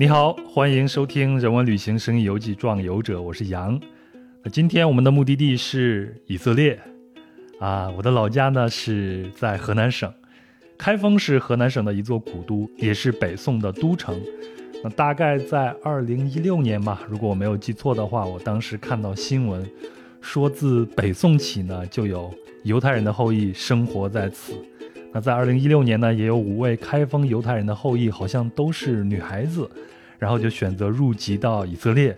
你好，欢迎收听《人文旅行生意游记·壮游者》，我是杨。那今天我们的目的地是以色列，啊，我的老家呢是在河南省，开封是河南省的一座古都，也是北宋的都城。那大概在二零一六年吧，如果我没有记错的话，我当时看到新闻，说自北宋起呢，就有犹太人的后裔生活在此。那在二零一六年呢，也有五位开封犹太人的后裔，好像都是女孩子，然后就选择入籍到以色列。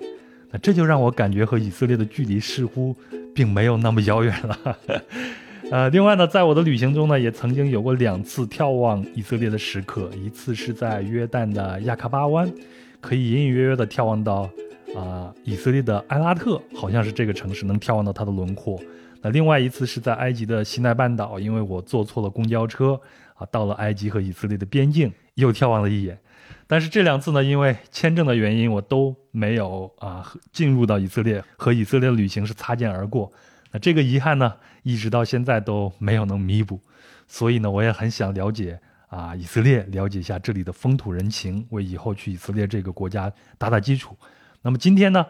那这就让我感觉和以色列的距离似乎并没有那么遥远了。呃，另外呢，在我的旅行中呢，也曾经有过两次眺望以色列的时刻，一次是在约旦的亚喀巴湾，可以隐隐约约的眺望到啊以色列的埃拉特，好像是这个城市能眺望到它的轮廓。那另外一次是在埃及的西奈半岛，因为我坐错了公交车啊，到了埃及和以色列的边境，又眺望了一眼。但是这两次呢，因为签证的原因，我都没有啊进入到以色列，和以色列的旅行是擦肩而过。那这个遗憾呢，一直到现在都没有能弥补。所以呢，我也很想了解啊以色列，了解一下这里的风土人情，为以后去以色列这个国家打打基础。那么今天呢？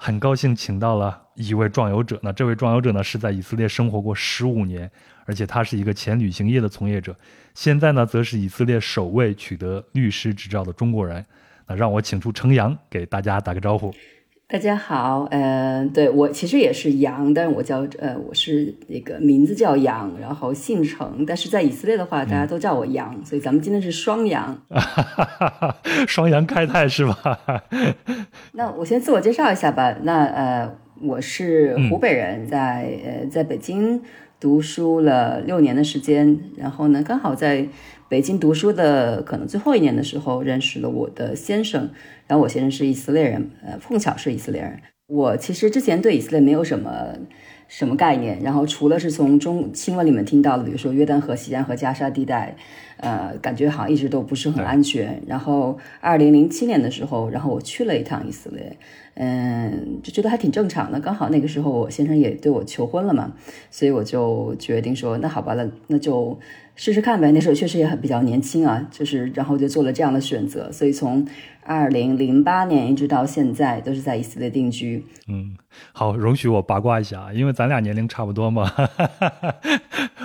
很高兴请到了一位壮游者，那这位壮游者呢是在以色列生活过十五年，而且他是一个前旅行业的从业者，现在呢则是以色列首位取得律师执照的中国人。那让我请出程阳给大家打个招呼。大家好，呃，对我其实也是杨，但是我叫呃，我是那个名字叫杨，然后姓程，但是在以色列的话，大家都叫我杨，所以咱们今天是双杨，双杨开泰是吧？那我先自我介绍一下吧。那呃，我是湖北人，在呃在北京读书了六年的时间，然后呢，刚好在。北京读书的可能最后一年的时候，认识了我的先生，然后我先生是以色列人，呃，碰巧是以色列人。我其实之前对以色列没有什么什么概念，然后除了是从中新闻里面听到的，比如说约旦河西岸和加沙地带，呃，感觉好像一直都不是很安全。然后二零零七年的时候，然后我去了一趟以色列，嗯，就觉得还挺正常的。刚好那个时候我先生也对我求婚了嘛，所以我就决定说，那好吧，那那就。试试看呗，那时候确实也很比较年轻啊，就是然后就做了这样的选择，所以从二零零八年一直到现在都是在以色列定居。嗯，好，容许我八卦一下啊，因为咱俩年龄差不多嘛。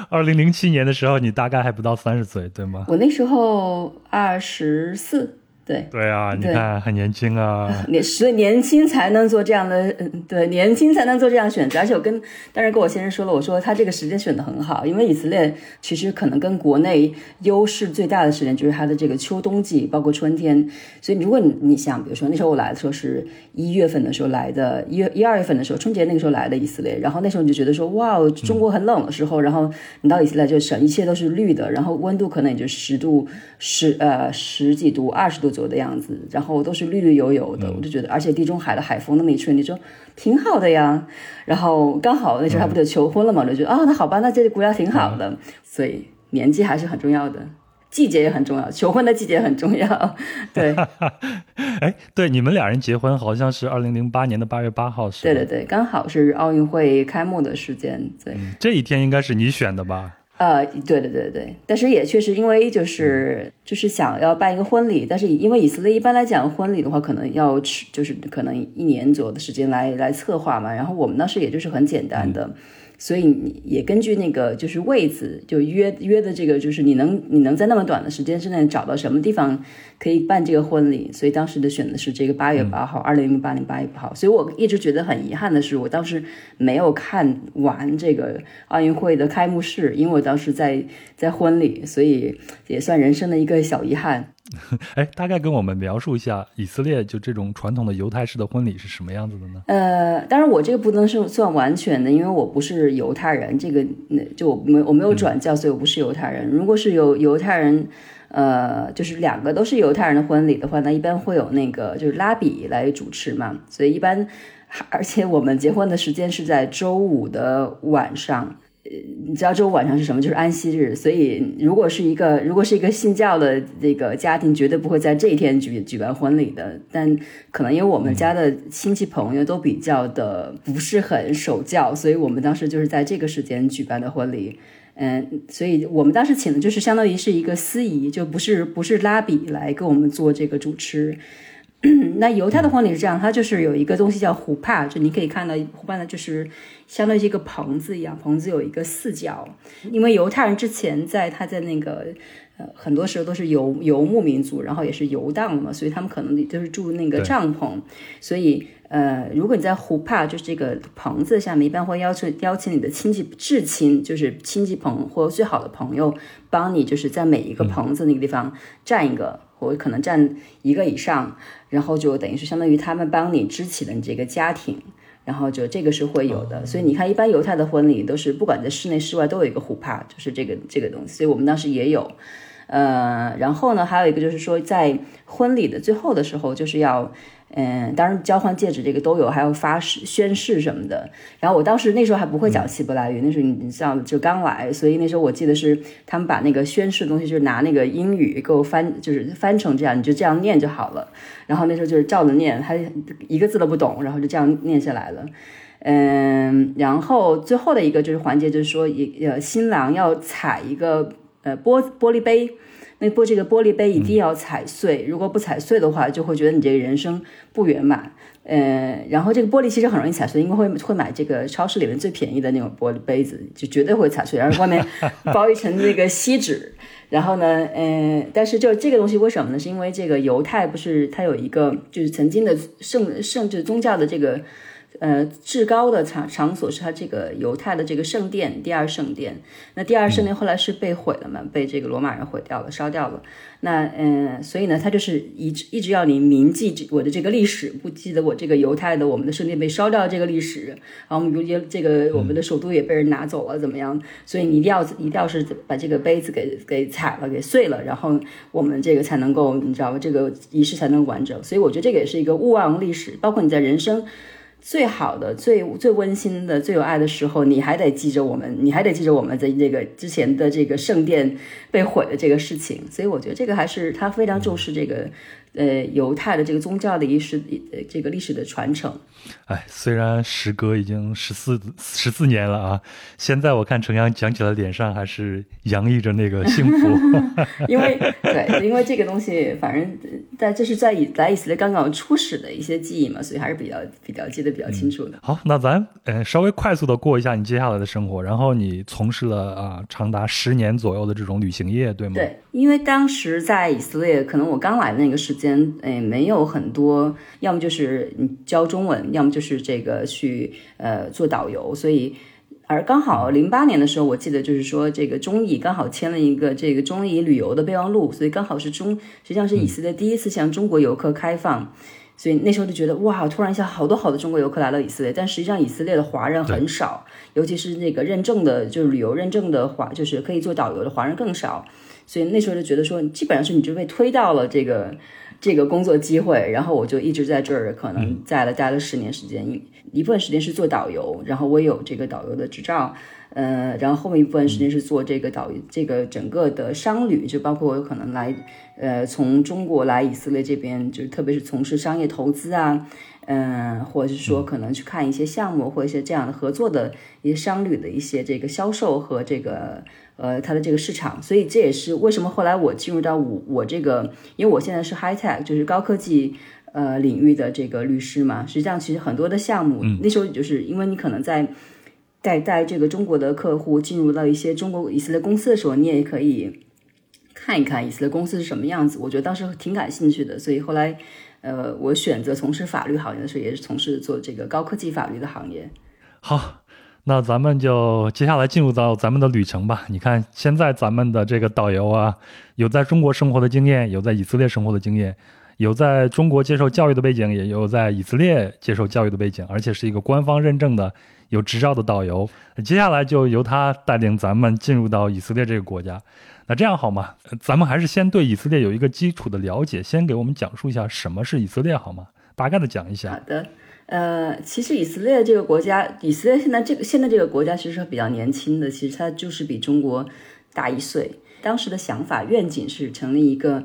二零零七年的时候，你大概还不到三十岁，对吗？我那时候二十四。对对啊，你看很年轻啊，年所以年轻才能做这样的，嗯，对，年轻才能做这样选择。而且我跟当时跟我先生说了，我说他这个时间选的很好，因为以色列其实可能跟国内优势最大的时间就是它的这个秋冬季，包括春天。所以如果你你想，比如说那时候我来的时候是一月份的时候来的，一月一二月份的时候，春节那个时候来的以色列，然后那时候你就觉得说，哇，中国很冷的时候，然后你到以色列就省一切都是绿的，然后温度可能也就十度十呃十几度二十度。左右的样子，然后都是绿绿油油的，我就觉得，而且地中海的海风那么一吹，你说挺好的呀。然后刚好那时候他不就求婚了嘛，我就觉得啊，那好吧，那这个国家挺好的。所以年纪还是很重要的，季节也很重要，求婚的季节很重要。对，哎，对，你们俩人结婚好像是二零零八年的八月八号，是？对对对，刚好是奥运会开幕的时间。对，这一天应该是你选的吧？呃，对对对对，但是也确实因为就是就是想要办一个婚礼，但是因为以色列一般来讲婚礼的话，可能要吃就是可能一年左右的时间来来策划嘛，然后我们当时也就是很简单的。所以你也根据那个就是位子，就约约的这个，就是你能你能在那么短的时间之内找到什么地方可以办这个婚礼，所以当时的选的是这个八月八号，二零零八年八月八号。所以我一直觉得很遗憾的是，我当时没有看完这个奥运会的开幕式，因为我当时在在婚礼，所以也算人生的一个小遗憾。哎，大概跟我们描述一下以色列就这种传统的犹太式的婚礼是什么样子的呢？呃，当然我这个不能是算完全的，因为我不是犹太人，这个那就我没我没有转教，所以我不是犹太人。如果是有犹太人，呃，就是两个都是犹太人的婚礼的话，那一般会有那个就是拉比来主持嘛，所以一般，而且我们结婚的时间是在周五的晚上。呃，你知道周五晚上是什么？就是安息日。所以，如果是一个如果是一个信教的这个家庭，绝对不会在这一天举举办婚礼的。但可能因为我们家的亲戚朋友都比较的不是很守教，所以我们当时就是在这个时间举办的婚礼。嗯，所以我们当时请的就是相当于是一个司仪，就不是不是拉比来给我们做这个主持。那犹太的婚礼是这样，它就是有一个东西叫湖帕，就你可以看到湖帕呢，就是相当于一个棚子一样，棚子有一个四角，因为犹太人之前在他在那个。呃，很多时候都是游游牧民族，然后也是游荡嘛，所以他们可能就是住那个帐篷。所以，呃，如果你在湖帕，就是这个棚子下面，一般会邀请邀请你的亲戚至亲，就是亲戚朋或最好的朋友，帮你就是在每一个棚子那个地方站一个，或可能占一个以上，然后就等于是相当于他们帮你支起了你这个家庭，然后就这个是会有的。所以你看，一般犹太的婚礼都是不管在室内室外都有一个虎帕，就是这个这个东西。所以我们当时也有。呃，然后呢，还有一个就是说，在婚礼的最后的时候，就是要，嗯，当然交换戒指这个都有，还有发誓宣誓什么的。然后我当时那时候还不会讲希伯来语，那时候你像就刚来，所以那时候我记得是他们把那个宣誓的东西，就是拿那个英语给我翻，就是翻成这样，你就这样念就好了。然后那时候就是照着念，还一个字都不懂，然后就这样念下来了。嗯，然后最后的一个就是环节，就是说，一呃，新郎要踩一个呃玻玻璃杯。那玻这个玻璃杯一定要踩碎，如果不踩碎的话，就会觉得你这个人生不圆满。呃，然后这个玻璃其实很容易踩碎，因为会会买这个超市里面最便宜的那种玻璃杯子，就绝对会踩碎，然后外面 包一层那个锡纸。然后呢，呃，但是就这个东西为什么呢？是因为这个犹太不是它有一个就是曾经的圣圣至宗教的这个。呃，至高的场场所是他这个犹太的这个圣殿，第二圣殿。那第二圣殿后来是被毁了嘛？被这个罗马人毁掉了，烧掉了。那嗯，所以呢，他就是一直一直要你铭记我的这个历史，不记得我这个犹太的我们的圣殿被烧掉这个历史。然后我们如今这个我们的首都也被人拿走了，怎么样？所以你一定要一定要是把这个杯子给给踩了，给碎了，然后我们这个才能够，你知道吗？这个仪式才能完整。所以我觉得这个也是一个勿忘历史，包括你在人生。最好的、最最温馨的、最有爱的时候，你还得记着我们，你还得记着我们在这个之前的这个圣殿被毁的这个事情。所以我觉得这个还是他非常重视这个。呃，犹太的这个宗教的仪式，呃，这个历史的传承。哎，虽然时隔已经十四十四年了啊，现在我看程阳讲起来，脸上还是洋溢着那个幸福。因为对，因为这个东西，反正在这是在以来以色列刚刚初始的一些记忆嘛，所以还是比较比较记得比较清楚的。好，那咱呃稍微快速的过一下你接下来的生活，然后你从事了啊长达十年左右的这种旅行业，对吗？对，因为当时在以色列，可能我刚来的那个时间。间诶，没有很多，要么就是你教中文，要么就是这个去呃做导游。所以，而刚好零八年的时候，我记得就是说这个中以刚好签了一个这个中以旅游的备忘录，所以刚好是中实际上是以色列第一次向中国游客开放。所以那时候就觉得哇，突然一下好多好多中国游客来了以色列，但实际上以色列的华人很少，尤其是那个认证的，就是旅游认证的华，就是可以做导游的华人更少。所以那时候就觉得说，基本上是你就被推到了这个。这个工作机会，然后我就一直在这儿，可能在了待了十年时间，一一部分时间是做导游，然后我也有这个导游的执照，呃，然后后面一部分时间是做这个导这个整个的商旅，就包括我有可能来，呃，从中国来以色列这边，就特别是从事商业投资啊，嗯，或者是说可能去看一些项目或一些这样的合作的一些商旅的一些这个销售和这个。呃，它的这个市场，所以这也是为什么后来我进入到我我这个，因为我现在是 high tech，就是高科技呃领域的这个律师嘛。实际上，其实很多的项目，那时候就是因为你可能在带带这个中国的客户进入到一些中国以色列公司的时候，你也可以看一看以色列公司是什么样子。我觉得当时挺感兴趣的，所以后来呃，我选择从事法律行业的时候，也是从事做这个高科技法律的行业。好。那咱们就接下来进入到咱们的旅程吧。你看，现在咱们的这个导游啊，有在中国生活的经验，有在以色列生活的经验，有在中国接受教育的背景，也有在以色列接受教育的背景，而且是一个官方认证的有执照的导游。接下来就由他带领咱们进入到以色列这个国家。那这样好吗？咱们还是先对以色列有一个基础的了解，先给我们讲述一下什么是以色列好吗？大概的讲一下。好的。呃，其实以色列这个国家，以色列现在这个现在这个国家其实是比较年轻的，其实它就是比中国大一岁。当时的想法愿景是成立一个，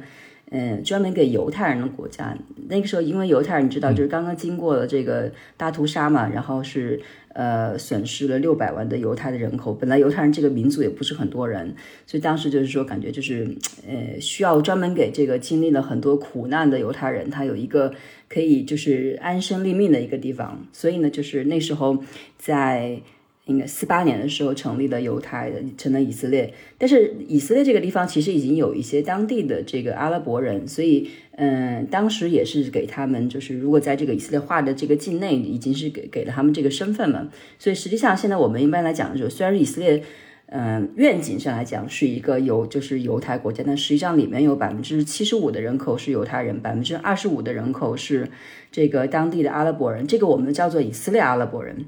嗯，专门给犹太人的国家。那个时候，因为犹太人你知道，就是刚刚经过了这个大屠杀嘛，然后是。呃，损失了六百万的犹太的人口。本来犹太人这个民族也不是很多人，所以当时就是说，感觉就是，呃，需要专门给这个经历了很多苦难的犹太人，他有一个可以就是安身立命的一个地方。所以呢，就是那时候在。应该四八年的时候成立了犹太的，成了以色列。但是以色列这个地方其实已经有一些当地的这个阿拉伯人，所以嗯，当时也是给他们，就是如果在这个以色列化的这个境内，已经是给给了他们这个身份嘛。所以实际上现在我们一般来讲的时候，虽然以色列嗯愿景上来讲是一个有就是犹太国家，但实际上里面有百分之七十五的人口是犹太人，百分之二十五的人口是这个当地的阿拉伯人，这个我们叫做以色列阿拉伯人。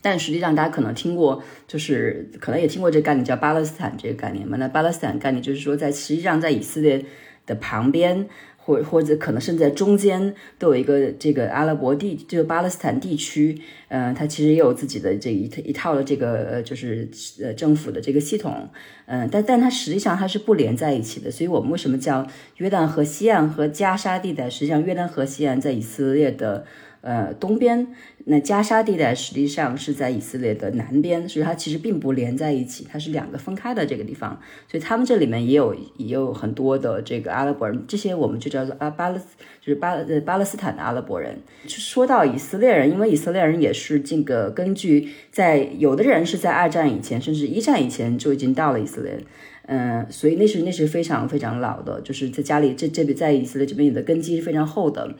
但实际上，大家可能听过，就是可能也听过这个概念，叫巴勒斯坦这个概念嘛。那巴勒斯坦概念就是说，在实际上在以色列的旁边，或或者可能甚至在中间，都有一个这个阿拉伯地，就巴勒斯坦地区。嗯，它其实也有自己的这一一套的这个呃就是呃政府的这个系统。嗯，但但它实际上它是不连在一起的。所以我们为什么叫约旦河西岸和加沙地带？实际上，约旦河西岸在以色列的。呃，东边那加沙地带实际上是在以色列的南边，所以它其实并不连在一起，它是两个分开的这个地方。所以他们这里面也有也有很多的这个阿拉伯人，这些我们就叫做阿巴勒斯，就是巴呃巴勒斯坦的阿拉伯人。说到以色列人，因为以色列人也是这个根据在有的人是在二战以前，甚至一战以前就已经到了以色列，嗯，所以那是那是非常非常老的，就是在家里这这边在以色列这边的根基是非常厚的。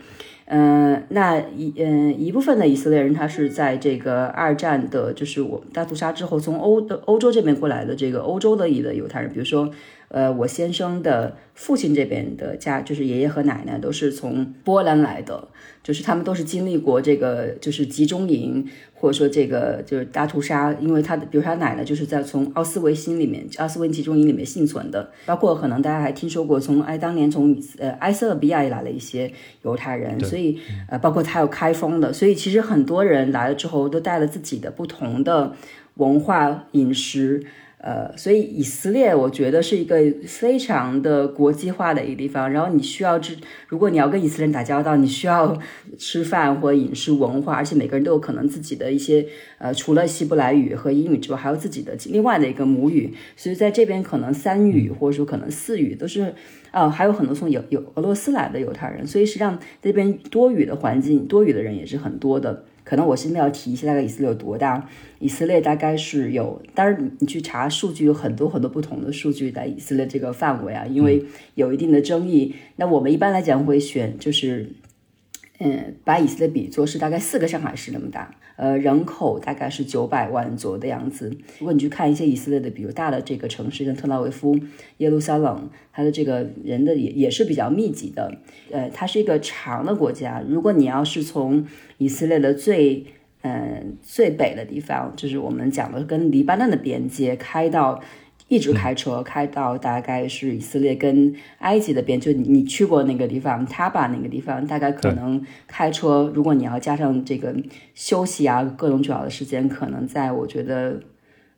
嗯，那一嗯一部分的以色列人，他是在这个二战的，就是我大屠杀之后，从欧的欧洲这边过来的这个欧洲的一的犹太人，比如说，呃，我先生的父亲这边的家，就是爷爷和奶奶都是从波兰来的，就是他们都是经历过这个就是集中营。或者说这个就是大屠杀，因为他的，比如他奶奶就是在从奥斯维辛里面，奥斯维辛集中营里面幸存的，包括可能大家还听说过从哎当年从呃埃塞俄比亚也来了一些犹太人，所以呃包括他有开封的，所以其实很多人来了之后都带了自己的不同的文化饮食。呃，所以以色列我觉得是一个非常的国际化的一个地方。然后你需要知，如果你要跟以色列人打交道，你需要吃饭或饮食文化，而且每个人都有可能自己的一些呃，除了希伯来语和英语之外，还有自己的另外的一个母语。所以在这边可能三语或者说可能四语都是，啊，还有很多从有有俄罗斯来的犹太人。所以实际上这边多语的环境，多语的人也是很多的。可能我现在要提一下，大概以色列有多大？以色列大概是有，当然你去查数据，有很多很多不同的数据在以色列这个范围啊，因为有一定的争议。那我们一般来讲会选，就是。嗯，把以色列比作是大概四个上海市那么大，呃，人口大概是九百万左右的样子。如果你去看一些以色列的比如大的这个城市，像特拉维夫、耶路撒冷，它的这个人的也也是比较密集的。呃，它是一个长的国家。如果你要是从以色列的最嗯最北的地方，就是我们讲的跟黎巴嫩的边界开到。一直开车开到大概是以色列跟埃及的边，就你去过那个地方，塔巴那个地方，大概可能开车，如果你要加上这个休息啊，各种主要的时间，可能在我觉得，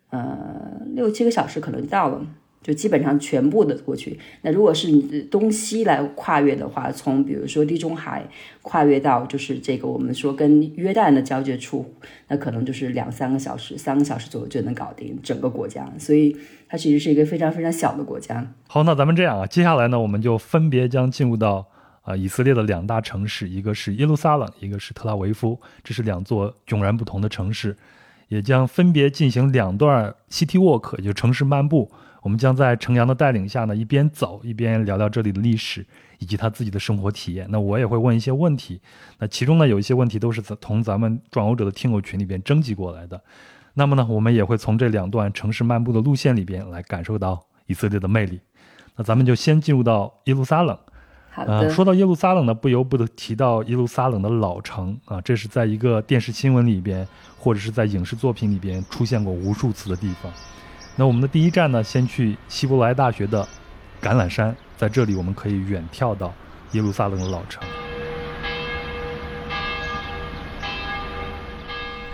呃，六七个小时可能到了。就基本上全部的过去。那如果是你东西来跨越的话，从比如说地中海跨越到就是这个我们说跟约旦的交界处，那可能就是两三个小时、三个小时左右就能搞定整个国家。所以它其实是一个非常非常小的国家。好，那咱们这样啊，接下来呢，我们就分别将进入到啊以色列的两大城市，一个是耶路撒冷，一个是特拉维夫，这是两座迥然不同的城市，也将分别进行两段 city walk，也就城市漫步。我们将在程阳的带领下呢，一边走一边聊聊这里的历史以及他自己的生活体验。那我也会问一些问题，那其中呢有一些问题都是从咱们转欧者的听友群里边征集过来的。那么呢，我们也会从这两段城市漫步的路线里边来感受到以色列的魅力。那咱们就先进入到耶路撒冷。好的。说到耶路撒冷呢，不由不得提到耶路撒冷的老城啊，这是在一个电视新闻里边或者是在影视作品里边出现过无数次的地方。那我们的第一站呢，先去希伯来大学的橄榄山，在这里我们可以远眺到耶路撒冷的老城。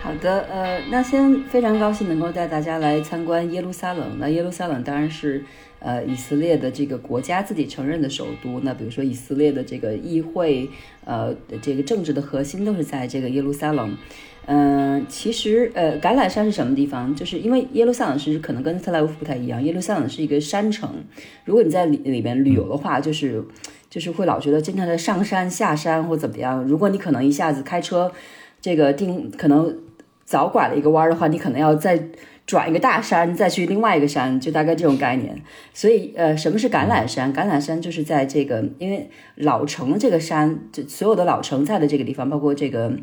好的，呃，那先非常高兴能够带大家来参观耶路撒冷。那耶路撒冷当然是呃以色列的这个国家自己承认的首都。那比如说以色列的这个议会，呃，这个政治的核心都是在这个耶路撒冷。嗯，其实呃，橄榄山是什么地方？就是因为耶路撒冷是可能跟特拉维夫不太一样，耶路撒冷是一个山城。如果你在里里面旅游的话，就是就是会老觉得经常在上山下山或怎么样。如果你可能一下子开车，这个定可能早拐了一个弯的话，你可能要再转一个大山，再去另外一个山，就大概这种概念。所以呃，什么是橄榄山？橄榄山就是在这个因为老城这个山，就所有的老城在的这个地方，包括这个。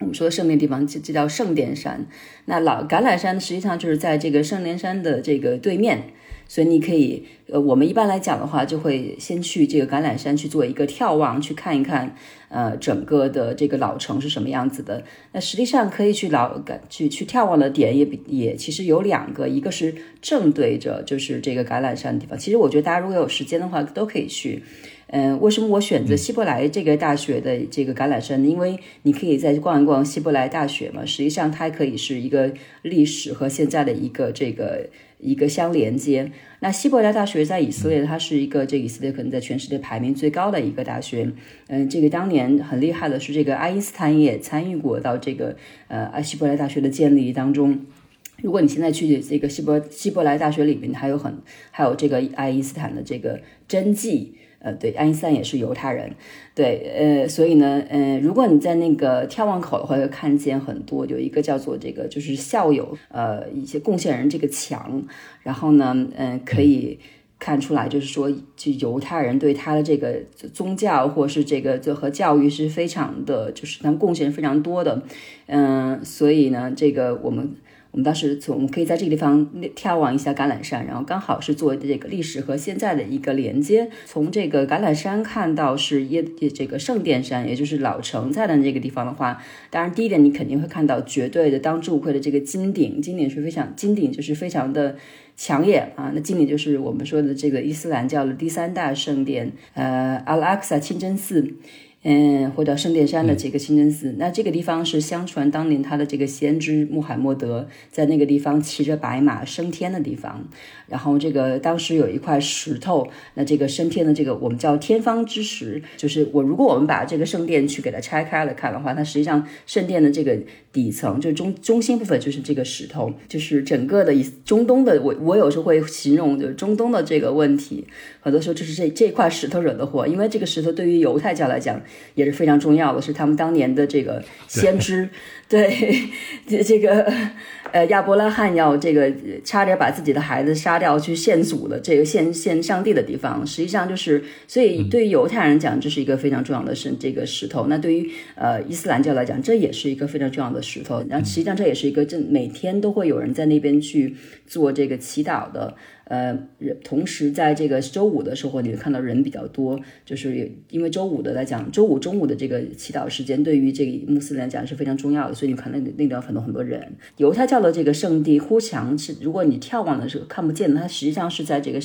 我们说的圣殿地方，这这叫圣殿山。那老橄榄山实际上就是在这个圣殿山的这个对面，所以你可以，呃，我们一般来讲的话，就会先去这个橄榄山去做一个眺望，去看一看，呃，整个的这个老城是什么样子的。那实际上可以去老去去眺望的点也比也其实有两个，一个是正对着就是这个橄榄山的地方。其实我觉得大家如果有时间的话，都可以去。嗯，为什么我选择希伯来这个大学的这个橄榄山呢？因为你可以再逛一逛希伯来大学嘛。实际上，它可以是一个历史和现在的一个这个一个相连接。那希伯来大学在以色列，它是一个这以色列可能在全世界排名最高的一个大学。嗯，这个当年很厉害的是，这个爱因斯坦也参与过到这个呃希伯来大学的建立当中。如果你现在去这个希伯希伯来大学里面，还有很还有这个爱因斯坦的这个真迹。呃，对，爱因斯坦也是犹太人，对，呃，所以呢，呃，如果你在那个眺望口的话，会看见很多，有一个叫做这个，就是校友，呃，一些贡献人这个墙，然后呢，嗯，可以看出来，就是说，就犹太人对他的这个宗教或是这个就和教育是非常的，就是他们贡献非常多的，嗯，所以呢，这个我们。我们当时从我们可以在这个地方眺望一下橄榄山，然后刚好是做这个历史和现在的一个连接。从这个橄榄山看到是耶这个圣殿山，也就是老城在的那个地方的话，当然第一点你肯定会看到绝对的当之无愧的这个金顶，金顶是非常金顶就是非常的抢眼啊。那金顶就是我们说的这个伊斯兰教的第三大圣殿，呃，阿拉克萨清真寺。嗯，回到圣殿山的这个清真寺，那这个地方是相传当年他的这个先知穆罕默德在那个地方骑着白马升天的地方。然后这个当时有一块石头，那这个升天的这个我们叫天方之石，就是我如果我们把这个圣殿去给它拆开了看的话，它实际上圣殿的这个底层就中中心部分就是这个石头，就是整个的以中东的我我有时候会形容就是中东的这个问题，很多时候就是这这块石头惹的祸，因为这个石头对于犹太教来讲。也是非常重要的，是他们当年的这个先知，对 这这个呃亚伯拉罕要这个差点把自己的孩子杀掉去献祖的这个献献上帝的地方，实际上就是，所以对于犹太人讲，这是一个非常重要的是这个石头。那对于呃伊斯兰教来讲，这也是一个非常重要的石头。然后实际上这也是一个这每天都会有人在那边去做这个祈祷的。呃，同时在这个周五的时候，你会看到人比较多，就是因为周五的来讲，周五中午的这个祈祷时间对于这个穆斯林来讲是非常重要的，所以你看那那地方很多很多人。犹太教的这个圣地呼墙是，如果你眺望的时候看不见的，它实际上是在这个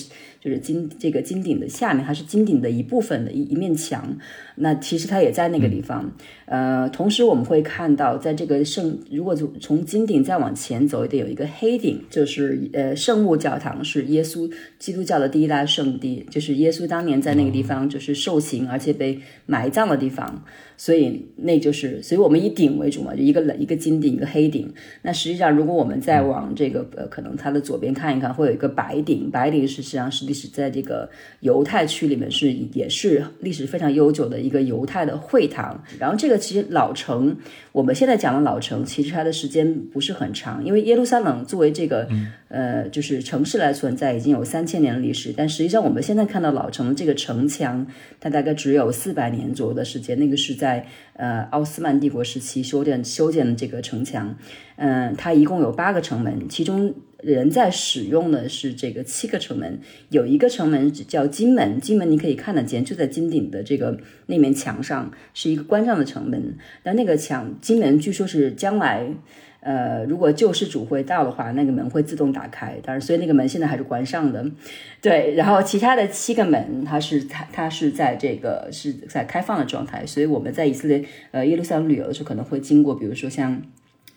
就是金这个金顶的下面，它是金顶的一部分的一一面墙。那其实它也在那个地方。呃，同时我们会看到，在这个圣，如果从从金顶再往前走一点，有一个黑顶，就是呃圣母教堂是。耶稣基督教的第一大圣地，就是耶稣当年在那个地方就是受刑，而且被埋葬的地方。所以那就是，所以我们以顶为主嘛，就一个一个金顶，一个黑顶。那实际上，如果我们再往这个呃，可能它的左边看一看，会有一个白顶。白顶实际上是历史在这个犹太区里面是也是历史非常悠久的一个犹太的会堂。然后这个其实老城，我们现在讲的老城，其实它的时间不是很长，因为耶路撒冷作为这个呃就是城市来存在，已经有三千年的历史。但实际上我们现在看到老城这个城墙，它大概只有四百年左右的时间，那个是。在呃奥斯曼帝国时期修建修建的这个城墙，嗯，它一共有八个城门，其中人在使用的是这个七个城门，有一个城门叫金门，金门你可以看得见，就在金顶的这个那面墙上，是一个关上的城门，但那个墙金门据说是将来。呃，如果救世主会到的话，那个门会自动打开。当然，所以那个门现在还是关上的。对，然后其他的七个门，它是它它是在这个是在开放的状态。所以我们在以色列呃耶路撒冷旅游的时候，可能会经过，比如说像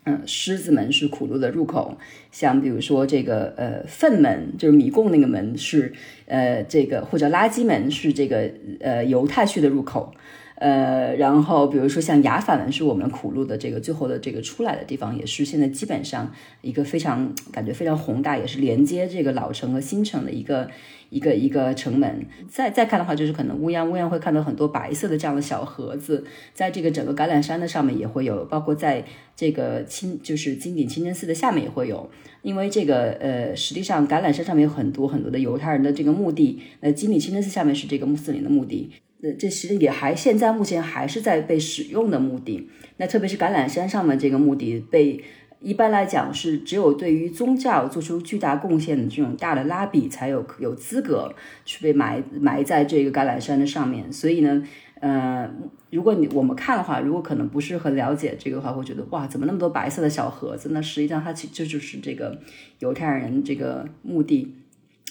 嗯狮子门是苦路的入口，像比如说这个呃粪门就是米贡那个门是呃这个或者垃圾门是这个呃犹太区的入口。呃，然后比如说像雅法门是我们苦路的这个最后的这个出来的地方，也是现在基本上一个非常感觉非常宏大，也是连接这个老城和新城的一个一个一个城门。再再看的话，就是可能乌央乌央会看到很多白色的这样的小盒子，在这个整个橄榄山的上面也会有，包括在这个清就是金顶清真寺的下面也会有，因为这个呃，实际上橄榄山上面有很多很多的犹太人的这个墓地，那金顶清真寺下面是这个穆斯林的墓地。呃，这其实也还现在目前还是在被使用的墓地。那特别是橄榄山上面这个墓地，被一般来讲是只有对于宗教做出巨大贡献的这种大的拉比才有有资格去被埋埋在这个橄榄山的上面。所以呢，呃，如果你我们看的话，如果可能不是很了解这个的话，会觉得哇，怎么那么多白色的小盒子？那实际上它其这就是这个犹太人这个墓地。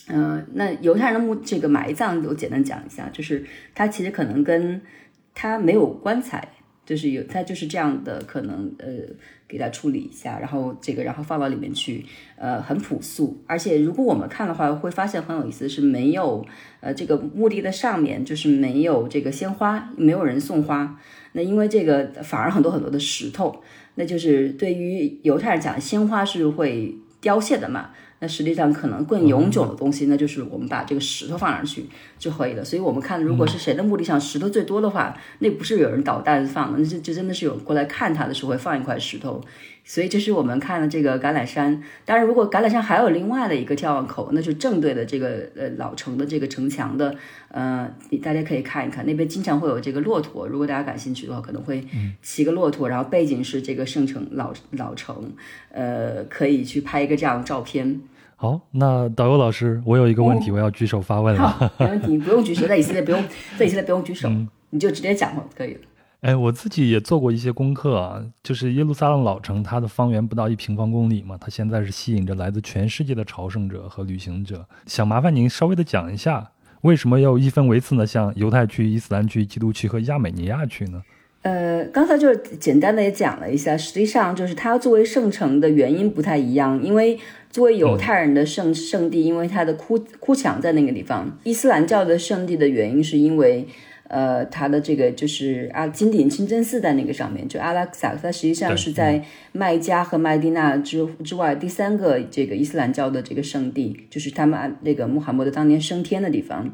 嗯，那犹太人的墓这个埋葬，我简单讲一下，就是它其实可能跟它没有棺材，就是有它就是这样的，可能呃给它处理一下，然后这个然后放到里面去，呃很朴素，而且如果我们看的话，会发现很有意思，是没有呃这个墓地的上面就是没有这个鲜花，没有人送花，那因为这个反而很多很多的石头，那就是对于犹太人讲，鲜花是会凋谢的嘛。那实际上可能更永久的东西，那就是我们把这个石头放上去就可以了。所以，我们看，如果是谁的墓地上石头最多的话，那不是有人捣蛋放的，那就就真的是有过来看他的时候会放一块石头。所以，这是我们看的这个橄榄山。当然，如果橄榄山还有另外的一个眺望口，那就正对的这个呃老城的这个城墙的，呃，大家可以看一看，那边经常会有这个骆驼。如果大家感兴趣的话，可能会骑个骆驼，然后背景是这个圣城老老城，呃，可以去拍一个这样的照片。好，那导游老师，我有一个问题，我要举手发问了。没问题，不用举手，在以色列不用，在以色列不用举手，你就直接讲话可以了。哎，我自己也做过一些功课啊，就是耶路撒冷老城，它的方圆不到一平方公里嘛，它现在是吸引着来自全世界的朝圣者和旅行者。想麻烦您稍微的讲一下，为什么要一分为四呢？像犹太区、伊斯兰区、基督区和亚美尼亚区呢？呃，刚才就是简单的也讲了一下，实际上就是它作为圣城的原因不太一样，因为。作为犹太人的圣圣地，因为它的哭哭墙在那个地方；伊斯兰教的圣地的原因，是因为，呃，它的这个就是啊，金顶清真寺在那个上面，就阿拉克萨，它实际上是在麦加和麦地那之之外第三个这个伊斯兰教的这个圣地，就是他们那个穆罕默德当年升天的地方。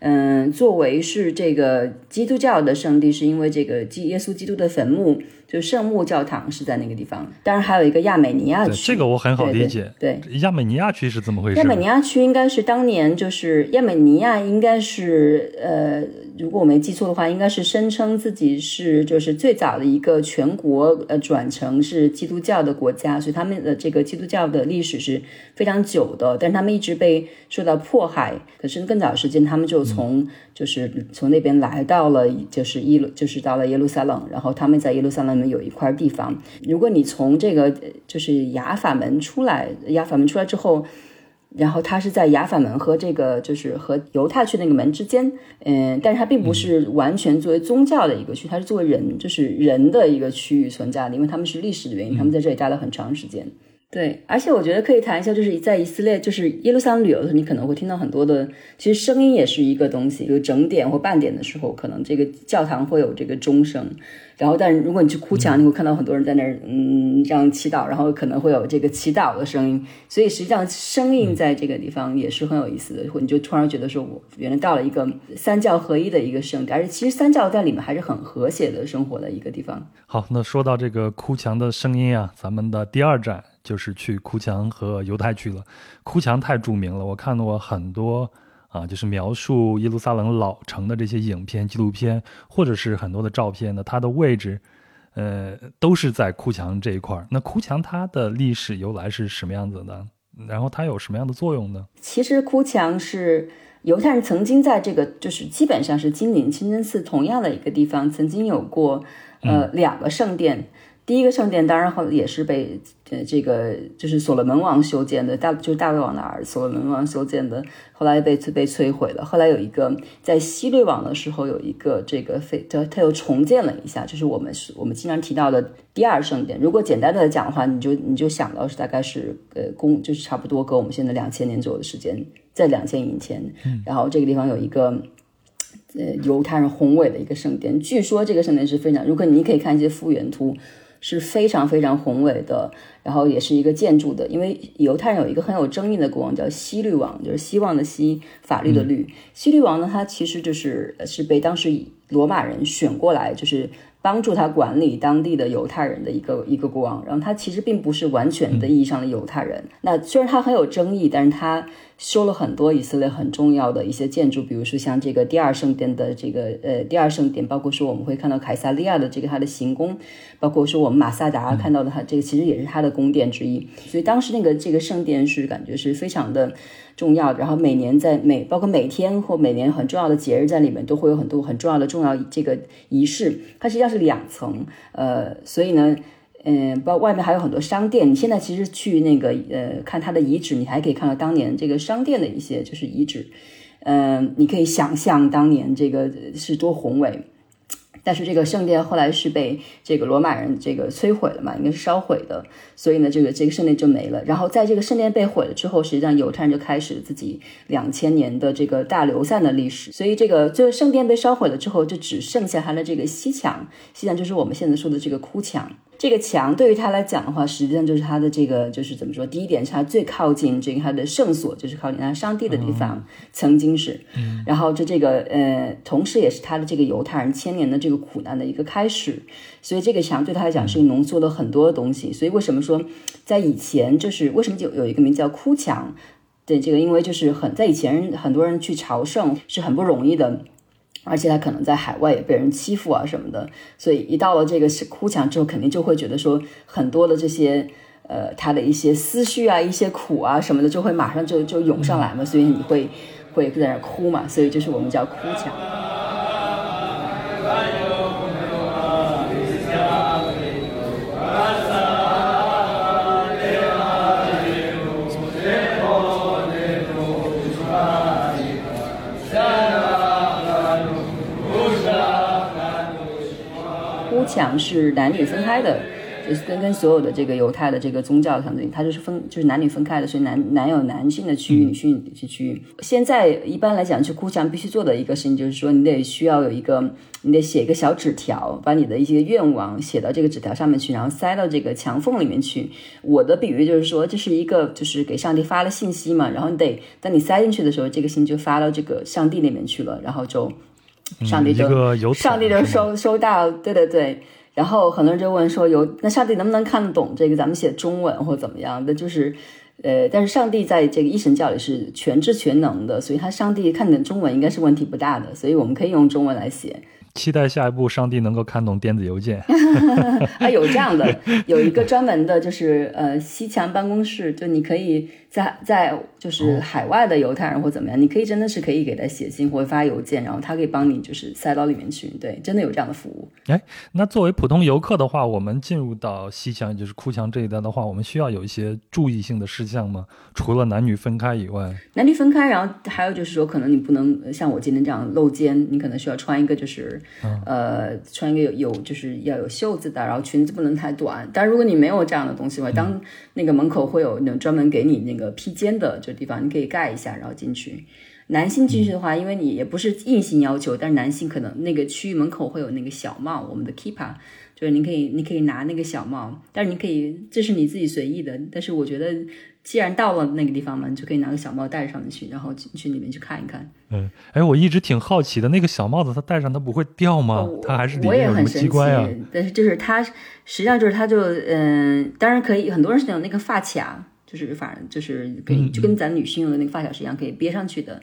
嗯，作为是这个基督教的圣地，是因为这个基耶稣基督的坟墓。就圣母教堂是在那个地方，当然还有一个亚美尼亚区，这个我很好理解。对，亚美尼亚区是怎么回事？亚美尼亚区应该是当年就是亚美尼亚，应该是呃，如果我没记错的话，应该是声称自己是就是最早的一个全国呃转成是基督教的国家，所以他们的这个基督教的历史是非常久的，但是他们一直被受到迫害。可是更早时间，他们就从就是从那边来到了就是耶路，就是到了耶路撒冷，然后他们在耶路撒冷。们有一块地方，如果你从这个就是雅法门出来，雅法门出来之后，然后它是在雅法门和这个就是和犹太区那个门之间，嗯，但是它并不是完全作为宗教的一个区，它是作为人就是人的一个区域存在的，因为他们是历史的原因，他们在这里待了很长时间。对，而且我觉得可以谈一下，就是在以色列，就是耶路撒冷旅游的时候，你可能会听到很多的，其实声音也是一个东西，比如整点或半点的时候，可能这个教堂会有这个钟声。然后，但是如果你去哭墙，你会看到很多人在那儿，嗯，这样祈祷，然后可能会有这个祈祷的声音。所以实际上，声音在这个地方也是很有意思的。你就突然觉得说，我原来到了一个三教合一的一个圣地，而且其实三教在里面还是很和谐的生活的一个地方。好，那说到这个哭墙的声音啊，咱们的第二站就是去哭墙和犹太区了。哭墙太著名了，我看过很多。啊，就是描述耶路撒冷老城的这些影片、纪录片，或者是很多的照片呢，它的位置，呃，都是在哭墙这一块儿。那哭墙它的历史由来是什么样子的？然后它有什么样的作用呢？其实哭墙是犹太人曾经在这个，就是基本上是金陵清真寺同样的一个地方，曾经有过呃两个圣殿。第一个圣殿当然后也是被呃这个就是所罗门王修建的，大就是大卫王的儿子所罗门王修建的，后来被被摧毁了。后来有一个在西律王的时候有一个这个非他他又重建了一下，就是我们是我们经常提到的第二圣殿。如果简单的讲的话，你就你就想到是大概是呃公就是差不多跟我们现在两千年左右的时间，在两千年前，然后这个地方有一个。呃犹太人宏伟的一个圣殿。据说这个圣殿是非常，如果你可以看一些复原图，是非常非常宏伟的，然后也是一个建筑的。因为犹太人有一个很有争议的国王叫希律王，就是希望的希，法律的律。希律王呢，他其实就是是被当时罗马人选过来，就是。帮助他管理当地的犹太人的一个一个国王，然后他其实并不是完全的意义上的犹太人。那虽然他很有争议，但是他修了很多以色列很重要的一些建筑，比如说像这个第二圣殿的这个呃第二圣殿，包括说我们会看到凯撒利亚的这个它的行宫，包括说我们马萨达看到的它这个其实也是它的宫殿之一。所以当时那个这个圣殿是感觉是非常的。重要的，然后每年在每包括每天或每年很重要的节日在里面都会有很多很重要的重要这个仪式。它实际上是两层，呃，所以呢，嗯，包外面还有很多商店。你现在其实去那个呃看它的遗址，你还可以看到当年这个商店的一些就是遗址，嗯，你可以想象当年这个是多宏伟。但是这个圣殿后来是被这个罗马人这个摧毁了嘛，应该是烧毁的，所以呢，这个这个圣殿就没了。然后在这个圣殿被毁了之后，实际上犹太人就开始自己两千年的这个大流散的历史。所以这个这个圣殿被烧毁了之后，就只剩下它的这个西墙，西墙就是我们现在说的这个哭墙。这个墙对于他来讲的话，实际上就是他的这个，就是怎么说？第一点是他最靠近这个他的圣所，就是靠近他上帝的地方，曾经是。嗯然后这这个呃，同时也是他的这个犹太人千年的这个苦难的一个开始。所以这个墙对他来讲是浓缩了很多东西。所以为什么说在以前就是为什么就有一个名叫哭墙？对这个，因为就是很在以前很多人去朝圣是很不容易的。而且他可能在海外也被人欺负啊什么的，所以一到了这个哭墙之后，肯定就会觉得说很多的这些呃他的一些思绪啊、一些苦啊什么的，就会马上就就涌上来嘛，所以你会会在那哭嘛，所以就是我们叫哭墙。墙是男女分开的，就是跟跟所有的这个犹太的这个宗教相对，它就是分就是男女分开的，所以男男有男性的区域，女性女性区域。现在一般来讲，去哭墙必须做的一个事情就是说，你得需要有一个，你得写一个小纸条，把你的一些愿望写到这个纸条上面去，然后塞到这个墙缝里面去。我的比喻就是说，这是一个就是给上帝发了信息嘛，然后你得当你塞进去的时候，这个信就发到这个上帝那边去了，然后就。上帝就上帝就收收到，对对对。然后很多人就问说，有那上帝能不能看得懂这个咱们写中文或怎么样的？就是，呃，但是上帝在这个一神教里是全知全能的，所以他上帝看懂中文应该是问题不大的，所以我们可以用中文来写。期待下一步，上帝能够看懂电子邮件。啊，有这样的，有一个专门的，就是呃西墙办公室，就你可以在在就是海外的犹太人或怎么样，你可以真的是可以给他写信或者发邮件，然后他可以帮你就是塞到里面去。对，真的有这样的服务。哎，那作为普通游客的话，我们进入到西墙，就是哭墙这一带的话，我们需要有一些注意性的事项吗？除了男女分开以外，男女分开，然后还有就是说，可能你不能像我今天这样露肩，你可能需要穿一个就是。呃，穿一个有有就是要有袖子的，然后裙子不能太短。但如果你没有这样的东西的话，当那个门口会有那种专门给你那个披肩的这地方，你可以盖一下，然后进去。男性进去的话，因为你也不是硬性要求，但是男性可能那个区域门口会有那个小帽，我们的 keeper，就是你可以你可以拿那个小帽，但是你可以这是你自己随意的。但是我觉得。既然到了那个地方嘛，你就可以拿个小帽戴上去，然后进去里面去看一看。嗯，哎，我一直挺好奇的，那个小帽子它戴上它不会掉吗？它还是里面有什么机关啊？但是就是它实际上就是它就嗯，当然可以，很多人是有那个发卡，就是反正就是可以就跟咱女性用的那个发卡是一样，可以别上去的，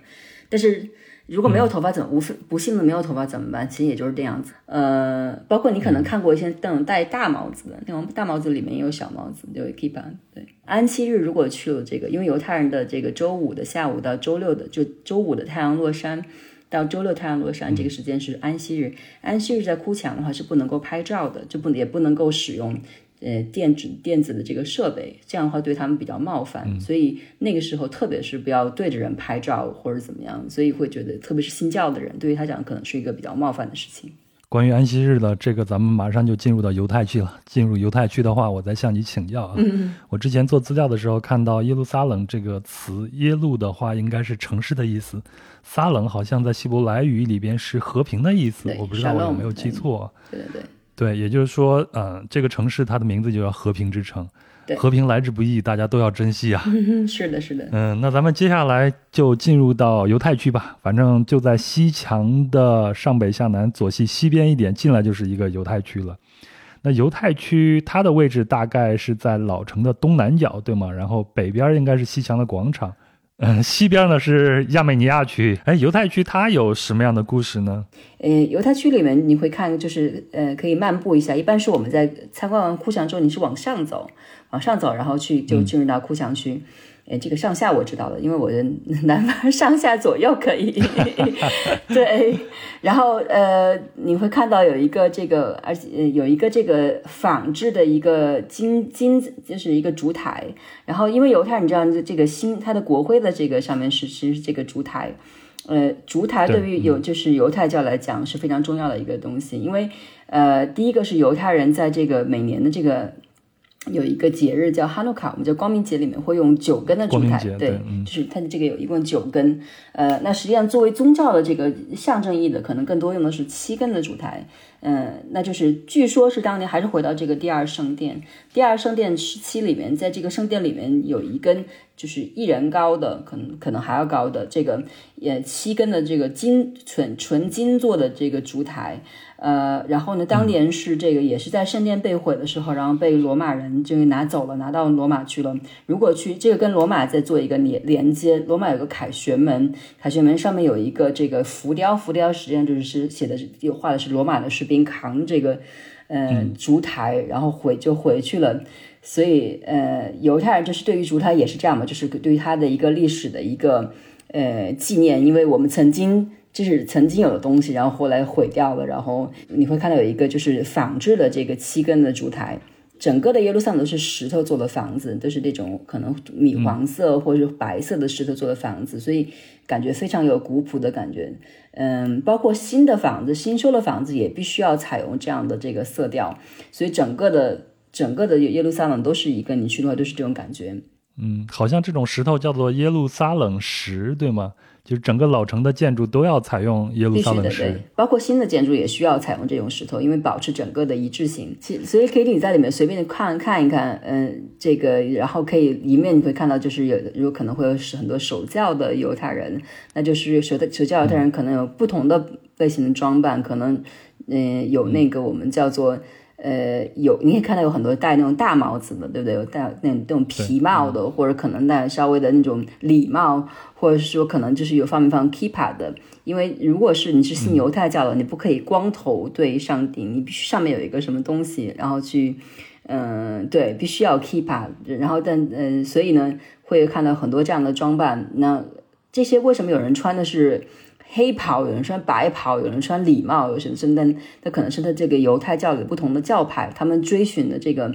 但是。如果没有头发怎么无不幸的没有头发怎么办？其实也就是这样子。呃，包括你可能看过一些那种戴大帽子的，那种大帽子里面也有小帽子，就 keep on。对，安息日如果去了这个，因为犹太人的这个周五的下午到周六的，就周五的太阳落山到周六太阳落山这个时间是安息日。安息日在哭墙的话是不能够拍照的，就不也不能够使用。呃，电子电子的这个设备，这样的话对他们比较冒犯，所以那个时候特别是不要对着人拍照或者怎么样，所以会觉得特别是信教的人，对于他讲可能是一个比较冒犯的事情。关于安息日的这个，咱们马上就进入到犹太区了。进入犹太区的话，我再向你请教啊。嗯我之前做资料的时候看到耶路撒冷这个词，耶路的话应该是城市的意思，撒冷好像在希伯来语里边是和平的意思，我不知道我有没有记错。对对对。对，也就是说，呃，这个城市它的名字就叫和平之城，对和平来之不易，大家都要珍惜啊。嗯，是的，是的。嗯，那咱们接下来就进入到犹太区吧，反正就在西墙的上北下南左西西边一点，进来就是一个犹太区了。那犹太区它的位置大概是在老城的东南角，对吗？然后北边应该是西墙的广场，嗯，西边呢是亚美尼亚区。哎，犹太区它有什么样的故事呢？呃，犹太区里面你会看，就是呃，可以漫步一下。一般是我们在参观完库墙之后，你是往上走，往上走，然后去就进入到库墙区。呃，这个上下我知道了，因为我的南方上下左右可以。对，然后呃，你会看到有一个这个，而且、呃有一个这个仿制的一个金金子，就是一个烛台。然后因为犹太人，你知道这个新它的国徽的这个上面是其实是这个烛台。呃，烛台对于犹就是犹太教来讲是非常重要的一个东西，因为呃，第一个是犹太人在这个每年的这个有一个节日叫哈努卡，我们叫光明节里面会用九根的烛台，对，就是它的这个有一共九根，呃，那实际上作为宗教的这个象征意义的，可能更多用的是七根的烛台，嗯、那就是据说是当年还是回到这个第二圣殿，第二圣殿时期里面，在这个圣殿里面有一根就是一人高的，可能可能还要高的这个也七根的这个金纯纯金做的这个烛台，呃，然后呢，当年是这个也是在圣殿被毁的时候，然后被罗马人这个拿走了，拿到罗马去了。如果去这个跟罗马在做一个连连接，罗马有个凯旋门，凯旋门上面有一个这个浮雕，浮雕实际上就是是写的是有画的是罗马的士兵扛这个呃烛台，然后回就回去了。所以，呃，犹太人就是对于烛台也是这样嘛，就是对于他的一个历史的一个呃纪念，因为我们曾经这是曾经有的东西，然后后来毁掉了，然后你会看到有一个就是仿制的这个七根的烛台。整个的耶路撒冷都是石头做的房子，都是那种可能米黄色或者是白色的石头做的房子，所以感觉非常有古朴的感觉。嗯，包括新的房子、新修的房子也必须要采用这样的这个色调，所以整个的整个的耶路撒冷都是一个你去的话都是这种感觉。嗯，好像这种石头叫做耶路撒冷石，对吗？就是整个老城的建筑都要采用耶路撒冷石。对，包括新的建筑也需要采用这种石头，因为保持整个的一致性。其所以可以你在里面随便的看看一看，嗯，这个，然后可以一面你会看到，就是有有可能会有很多守教的犹太人，那就是守的守教犹太人可能有不同的类型的装扮，可能嗯有那个我们叫做。呃，有你可以看到有很多戴那种大帽子的，对不对？有戴那种那种皮帽的，或者可能戴稍微的那种礼帽，或者是说可能就是有放没放 kippa 的。因为如果是你是信犹太教的，你不可以光头对上帝，你必须上面有一个什么东西，然后去，嗯、对，必须要 kippa。然后但嗯、呃所以呢，会看到很多这样的装扮。那这些为什么有人穿的是？黑袍，有人穿白袍，有人穿礼帽，有人是但那可能是他这个犹太教的不同的教派，他们追寻的这个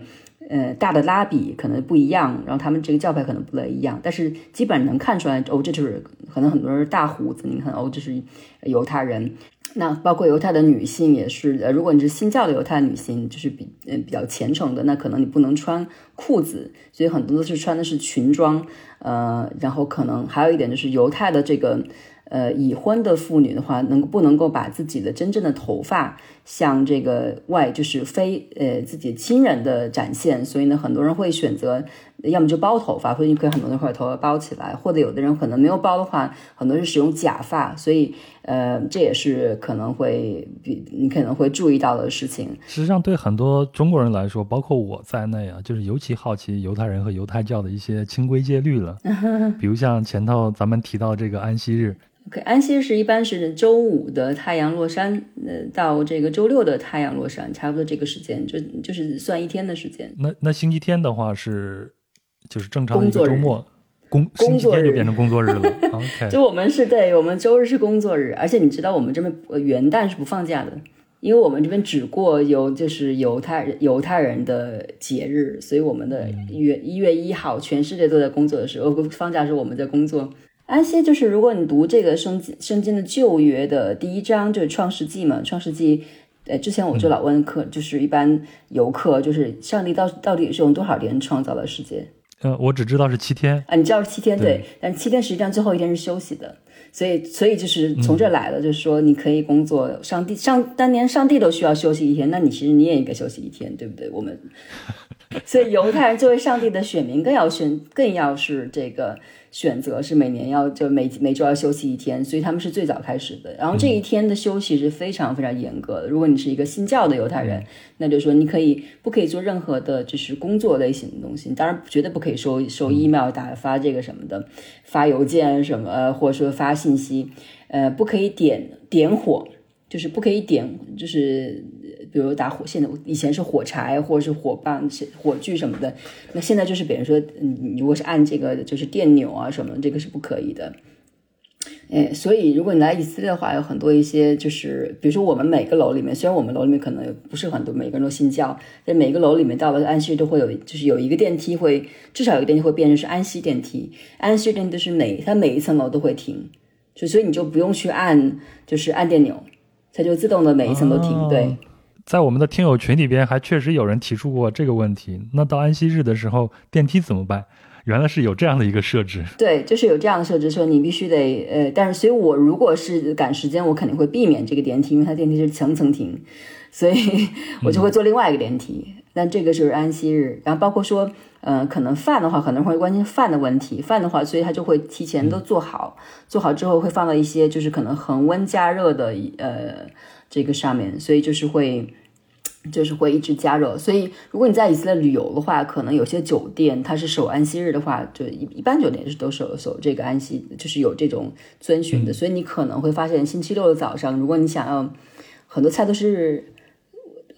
呃大的拉比可能不一样，然后他们这个教派可能不太一样，但是基本能看出来哦，这就是可能很多人是大胡子，你看哦，这是犹太人。那包括犹太的女性也是，呃，如果你是新教的犹太女性，就是比呃比较虔诚的，那可能你不能穿裤子，所以很多都是穿的是裙装，呃，然后可能还有一点就是犹太的这个。呃，已婚的妇女的话，能不能够把自己的真正的头发向这个外，就是非呃自己亲人的展现？所以呢，很多人会选择，要么就包头发，或者你可以很多人会把头发包起来，或者有的人可能没有包的话，很多是使用假发，所以呃，这也是可能会比你可能会注意到的事情。实际上，对很多中国人来说，包括我在内啊，就是尤其好奇犹太人和犹太教的一些清规戒律了。比如像前头咱们提到这个安息日，OK，安息日一般是周五的太阳落山，呃，到这个周六的太阳落山，差不多这个时间，就就是算一天的时间。那那星期天的话是就是正常的周末，工工作日就变成工作日了。OK，就我们是对我们周日是工作日，而且你知道我们这边呃元旦是不放假的，因为我们这边只过犹就是犹太人犹太人的节日，所以我们的月一月一号全世界都在工作的时候，放假的时候我们在工作。安息就是如果你读这个圣经圣经的旧约的第一章就是创世纪嘛，创世纪。呃，之前我就老问客，就是一般游客，就是上帝到到底是用多少年创造了世界？呃，我只知道是七天啊，你知道是七天对，但七天实际上最后一天是休息的，所以所以就是从这来的，就是说你可以工作，上帝上当年上帝都需要休息一天，那你其实你也应该休息一天，对不对？我们，所以犹太人作为上帝的选民，更要选，更要是这个。选择是每年要就每每周要休息一天，所以他们是最早开始的。然后这一天的休息是非常非常严格的。如果你是一个信教的犹太人，那就说你可以不可以做任何的就是工作类型的东西。当然绝对不可以收收 email 打发这个什么的，发邮件什么，或者说发信息，呃，不可以点点火，就是不可以点就是。比如打火，现在以前是火柴或者是火棒、火炬什么的，那现在就是比如说，嗯，如果是按这个就是电钮啊什么，这个是不可以的。哎，所以如果你来以色列的话，有很多一些就是，比如说我们每个楼里面，虽然我们楼里面可能不是很多，每个人都信教，但每个楼里面到了安息日都会有，就是有一个电梯会至少有一个电梯会变成是安息电梯，安息电梯就是每它每一层楼都会停，就所以你就不用去按就是按电钮，它就自动的每一层都停，对。在我们的听友群里边，还确实有人提出过这个问题。那到安息日的时候，电梯怎么办？原来是有这样的一个设置。对，就是有这样的设置，说你必须得呃，但是所以我如果是赶时间，我肯定会避免这个电梯，因为它电梯是层层停，所以我就会坐另外一个电梯。但这个就是安息日，然后包括说，呃，可能饭的话，可能会关心饭的问题。饭的话，所以他就会提前都做好，做好之后会放到一些就是可能恒温加热的呃这个上面，所以就是会。就是会一直加热，所以如果你在以色列旅游的话，可能有些酒店它是守安息日的话，就一一般酒店是都守守这个安息，就是有这种遵循的。所以你可能会发现，星期六的早上，如果你想要很多菜都是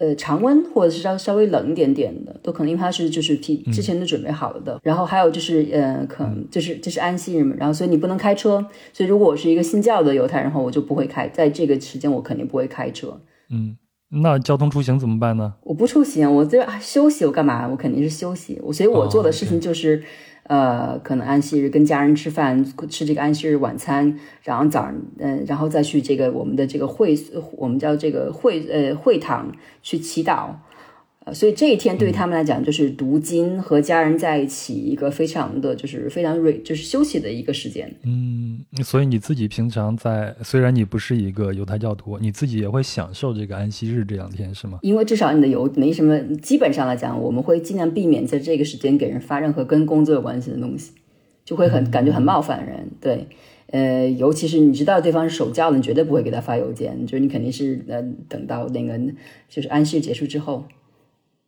呃常温或者是稍稍微冷一点点的，都可能因为它是就是提之前都准备好了的。然后还有就是呃，可能就是这是安息日嘛，然后所以你不能开车。所以如果我是一个信教的犹太人，话我就不会开，在这个时间我肯定不会开车。嗯。那交通出行怎么办呢？我不出行，我这休息，我干嘛？我肯定是休息。我所以，我做的事情就是，呃，可能安息日跟家人吃饭，吃这个安息日晚餐，然后早上，嗯，然后再去这个我们的这个会，我们叫这个会，呃，会堂去祈祷。呃，所以这一天对于他们来讲，就是读经和家人在一起一个非常的就是非常瑞，就是休息的一个时间。嗯，所以你自己平常在，虽然你不是一个犹太教徒，你自己也会享受这个安息日这两天，是吗？因为至少你的犹没什么，基本上来讲，我们会尽量避免在这个时间给人发任何跟工作有关系的东西，就会很感觉很冒犯人。对，呃，尤其是你知道对方是守教的，你绝对不会给他发邮件，就是你肯定是呃等到那个就是安息日结束之后。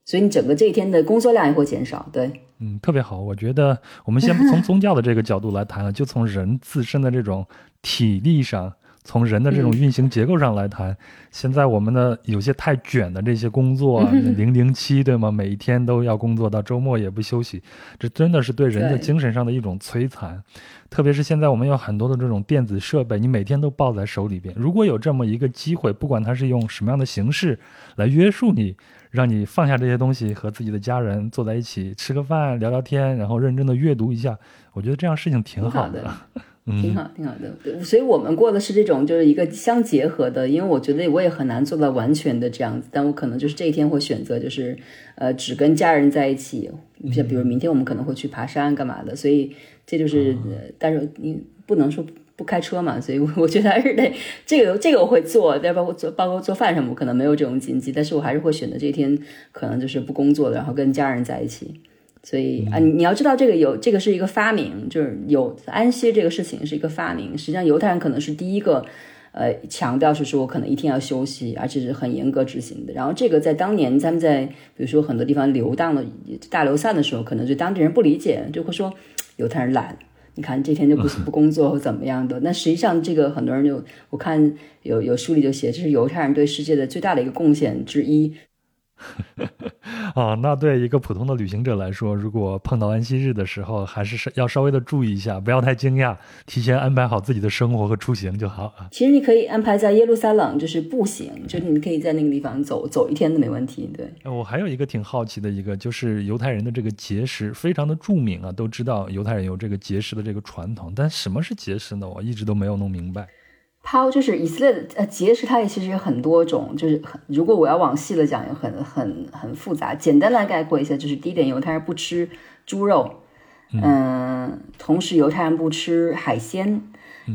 所以你整个这一天的工作量也会减少，对，嗯，特别好。我觉得我们先不从宗教的这个角度来谈了，就从人自身的这种体力上，从人的这种运行结构上来谈。现在我们的有些太卷的这些工作，零零七，对吗？每一天都要工作到周末也不休息，这真的是对人的精神上的一种摧残。特别是现在我们有很多的这种电子设备，你每天都抱在手里边。如果有这么一个机会，不管它是用什么样的形式来约束你。让你放下这些东西，和自己的家人坐在一起吃个饭、聊聊天，然后认真的阅读一下，我觉得这样事情挺好的，挺好，挺好的。所以，我们过的是这种，就是一个相结合的。因为我觉得我也很难做到完全的这样子，但我可能就是这一天会选择，就是呃，只跟家人在一起。像比如明天我们可能会去爬山干嘛的，所以这就是，但是你不能说。不开车嘛，所以我 觉得还是得这个这个我会做，再包括做包括做饭什么，我可能没有这种禁忌，但是我还是会选择这一天可能就是不工作的，然后跟家人在一起。所以啊，你要知道这个有这个是一个发明，就是有安息这个事情是一个发明。实际上犹太人可能是第一个呃强调是说我可能一天要休息，而且是很严格执行的。然后这个在当年他们在比如说很多地方流荡的大流散的时候，可能就当地人不理解，就会说犹太人懒。你看这天就不 不工作或怎么样的，那实际上这个很多人就我看有有书里就写，这是犹太人对世界的最大的一个贡献之一。啊，那对一个普通的旅行者来说，如果碰到安息日的时候，还是要稍微的注意一下，不要太惊讶，提前安排好自己的生活和出行就好啊。其实你可以安排在耶路撒冷，就是步行，就是你可以在那个地方走走一天都没问题。对，我还有一个挺好奇的一个，就是犹太人的这个节食非常的著名啊，都知道犹太人有这个节食的这个传统，但什么是节食呢？我一直都没有弄明白。抛就是以色列的呃节食，它也其实有很多种，就是很如果我要往细了讲，有很很很复杂。简单来概括一下，就是第一点，犹太人不吃猪肉，嗯，同时犹太人不吃海鲜，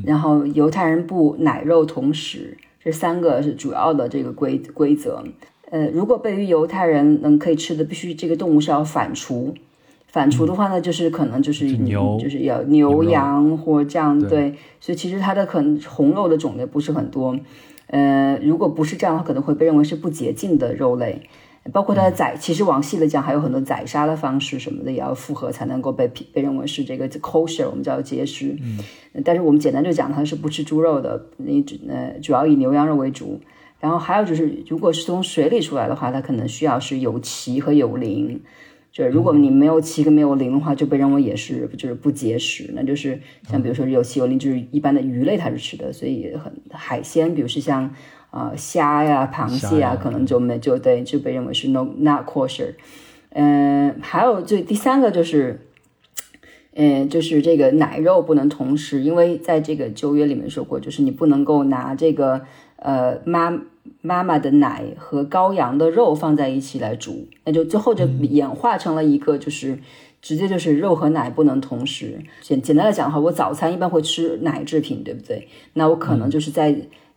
然后犹太人不奶肉同食，这三个是主要的这个规规则。呃，如果被于犹太人能可以吃的，必须这个动物是要反刍。反刍的话呢，就是可能就是牛，就是要牛羊或这样对，所以其实它的可能红肉的种类不是很多。呃，如果不是这样的话，可能会被认为是不洁净的肉类。包括它的宰，其实往细了讲，还有很多宰杀的方式什么的也要符合才能够被被认为是这个 kosher，我们叫节食。嗯，但是我们简单就讲它是不吃猪肉的，你只呃主要以牛羊肉为主。然后还有就是，如果是从水里出来的话，它可能需要是有鳍和有鳞。就是如果你没有七跟没有零的话，就被认为也是就是不节食。那就是像比如说有七有零，就是一般的鱼类它是吃的，所以很海鲜，比如是像啊虾呀、螃蟹啊，可能就没就对就被认为是 no not kosher。嗯，还有最第三个就是，嗯，就是这个奶肉不能同时，因为在这个旧约里面说过，就是你不能够拿这个呃妈。妈妈的奶和羔羊的肉放在一起来煮，那就最后就演化成了一个，就是直接就是肉和奶不能同时。简简单来讲的话，我早餐一般会吃奶制品，对不对？那我可能就是在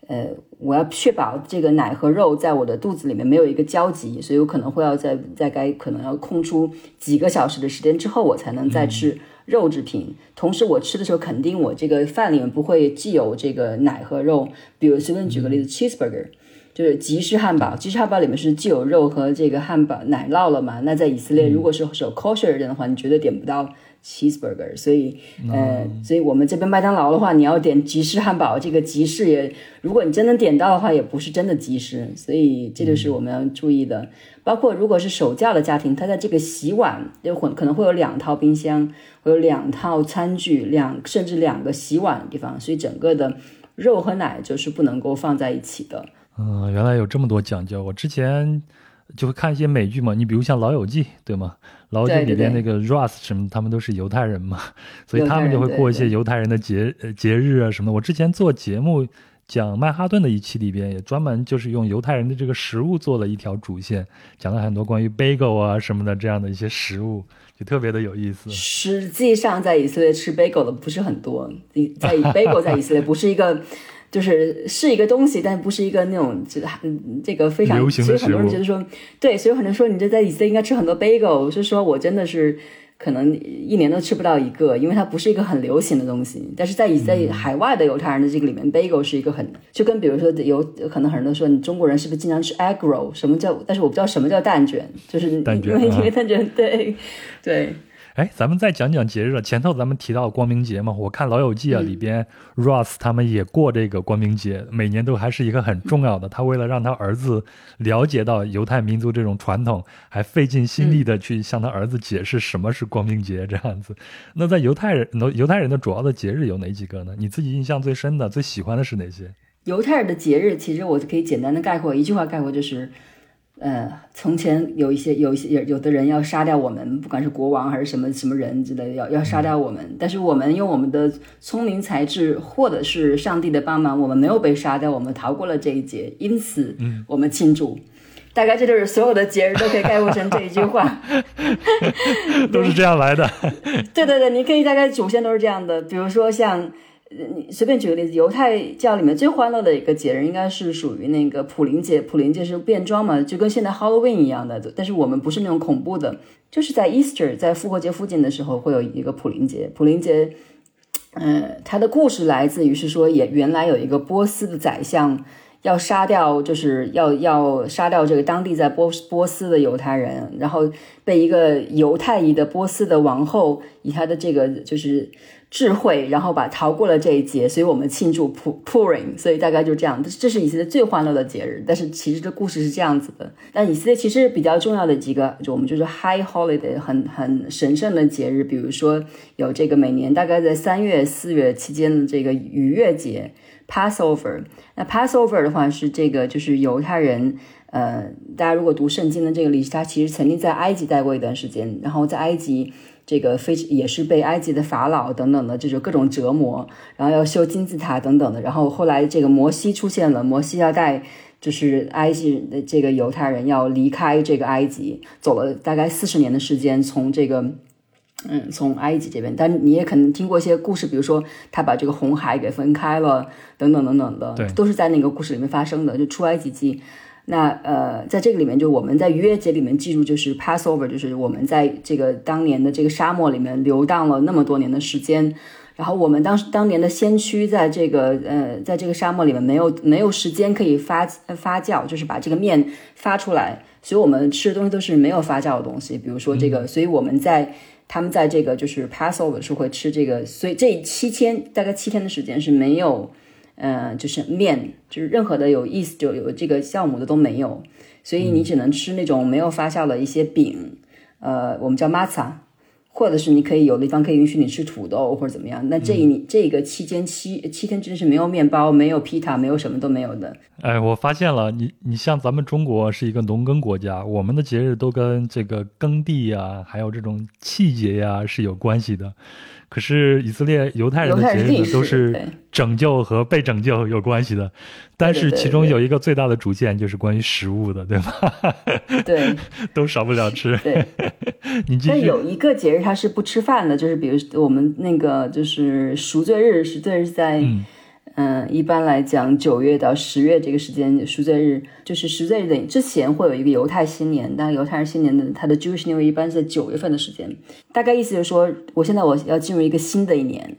呃，我要确保这个奶和肉在我的肚子里面没有一个交集，所以我可能会要在在该可能要空出几个小时的时间之后，我才能再吃肉制品。同时，我吃的时候肯定我这个饭里面不会既有这个奶和肉。比如随便举个例子，cheeseburger。就是吉士汉堡，吉士汉堡里面是既有肉和这个汉堡奶酪了嘛？那在以色列，如果是守 kosher 的话，你绝对点不到 cheeseburger。所以，呃，所以我们这边麦当劳的话，你要点吉士汉堡，这个吉士也，如果你真能点到的话，也不是真的吉士。所以这就是我们要注意的。包括如果是守教的家庭，他在这个洗碗就会可能会有两套冰箱，会有两套餐具，两甚至两个洗碗的地方，所以整个的肉和奶就是不能够放在一起的。嗯，原来有这么多讲究。我之前就会看一些美剧嘛，你比如像《老友记》，对吗？《老友记》里边那个 Ross 什么，他们都是犹太人嘛，所以他们就会过一些犹太人的节节日啊什么的。我之前做节目讲曼哈顿的一期里边，也专门就是用犹太人的这个食物做了一条主线，讲了很多关于 bagel 啊什么的这样的一些食物，就特别的有意思。实际上，在以色列吃 bagel 的不是很多，在 bagel 在以色列不是一个。就是是一个东西，但不是一个那种这这个非常流行，所以很多人觉得说，对，所以很多人说你这在以色列应该吃很多 bagel，是说我真的是可能一年都吃不到一个，因为它不是一个很流行的东西。但是在以色列海外的犹太人的这个里面，bagel 是一个很就跟比如说有可能很多人都说你中国人是不是经常吃 egg roll？什么叫？但是我不知道什么叫蛋卷，就是因为因为蛋卷，对对。哎，咱们再讲讲节日。前头咱们提到光明节嘛，我看《老友记》啊里边，Ross 他们也过这个光明节，每年都还是一个很重要的。他为了让他儿子了解到犹太民族这种传统，还费尽心力的去向他儿子解释什么是光明节这样子。那在犹太人，犹太人的主要的节日有哪几个呢？你自己印象最深的、最喜欢的是哪些？犹太人的节日，其实我可以简单的概括，一句话概括就是。呃，从前有一些有一些有有的人要杀掉我们，不管是国王还是什么什么人之类，要要杀掉我们。但是我们用我们的聪明才智，或者是上帝的帮忙，我们没有被杀掉，我们逃过了这一劫。因此，我们庆祝。大概这就是所有的节日都可以概括成这一句话，都是这样来的。对对对，你可以大概主线都是这样的。比如说像。你随便举个例子，犹太教里面最欢乐的一个节日应该是属于那个普林节。普林节是变装嘛，就跟现在 Halloween 一样的。但是我们不是那种恐怖的，就是在 Easter，在复活节附近的时候会有一个普林节。普林节，嗯，它的故事来自于是说，也原来有一个波斯的宰相要杀掉，就是要要杀掉这个当地在波波斯的犹太人，然后被一个犹太裔的波斯的王后以他的这个就是。智慧，然后把逃过了这一劫，所以我们庆祝 Purim，所以大概就这样。这是以色列最欢乐的节日。但是其实这故事是这样子的。但以色列其实比较重要的几个，就我们就是 High Holiday，很很神圣的节日，比如说有这个每年大概在三月四月期间的这个逾越节 Passover。那 Passover 的话是这个就是犹太人，呃，大家如果读圣经的这个历史，他其实曾经在埃及待过一段时间，然后在埃及。这个非也是被埃及的法老等等的这种各种折磨，然后要修金字塔等等的。然后后来这个摩西出现了，摩西要带就是埃及的这个犹太人要离开这个埃及，走了大概四十年的时间，从这个嗯从埃及这边。但你也可能听过一些故事，比如说他把这个红海给分开了，等等等等的，都是在那个故事里面发生的，就出埃及记。那呃，在这个里面，就我们在逾越节里面记住，就是 Passover，就是我们在这个当年的这个沙漠里面流荡了那么多年的时间，然后我们当时当年的先驱在这个呃，在这个沙漠里面没有没有时间可以发发酵，就是把这个面发出来，所以我们吃的东西都是没有发酵的东西，比如说这个，所以我们在他们在这个就是 Passover 是会吃这个，所以这七天大概七天的时间是没有。呃，就是面，就是任何的有意思就有这个酵母的都没有，所以你只能吃那种没有发酵的一些饼，呃，我们叫 matzah。或者是你可以有的地方可以允许你吃土豆或者怎么样，那这一这个期间七七天真是没有面包，没有 pita，没有什么都没有的。哎，我发现了，你你像咱们中国是一个农耕国家，我们的节日都跟这个耕地呀，还有这种气节呀是有关系的。可是以色列犹太人的节日呢，都是拯救和被拯救有关系的。但是其中有一个最大的主线就是关于食物的，对吧？对，都少不了吃。对，你继续。但有一个节日它是不吃饭的，就是比如我们那个就是赎罪日，赎罪日在。嗯，嗯一般来讲，九月到十月这个时间，赎罪日就是赎罪日的之前会有一个犹太新年，但犹太人新年的它的 Jewish New 一般是在九月份的时间。大概意思就是说，我现在我要进入一个新的一年，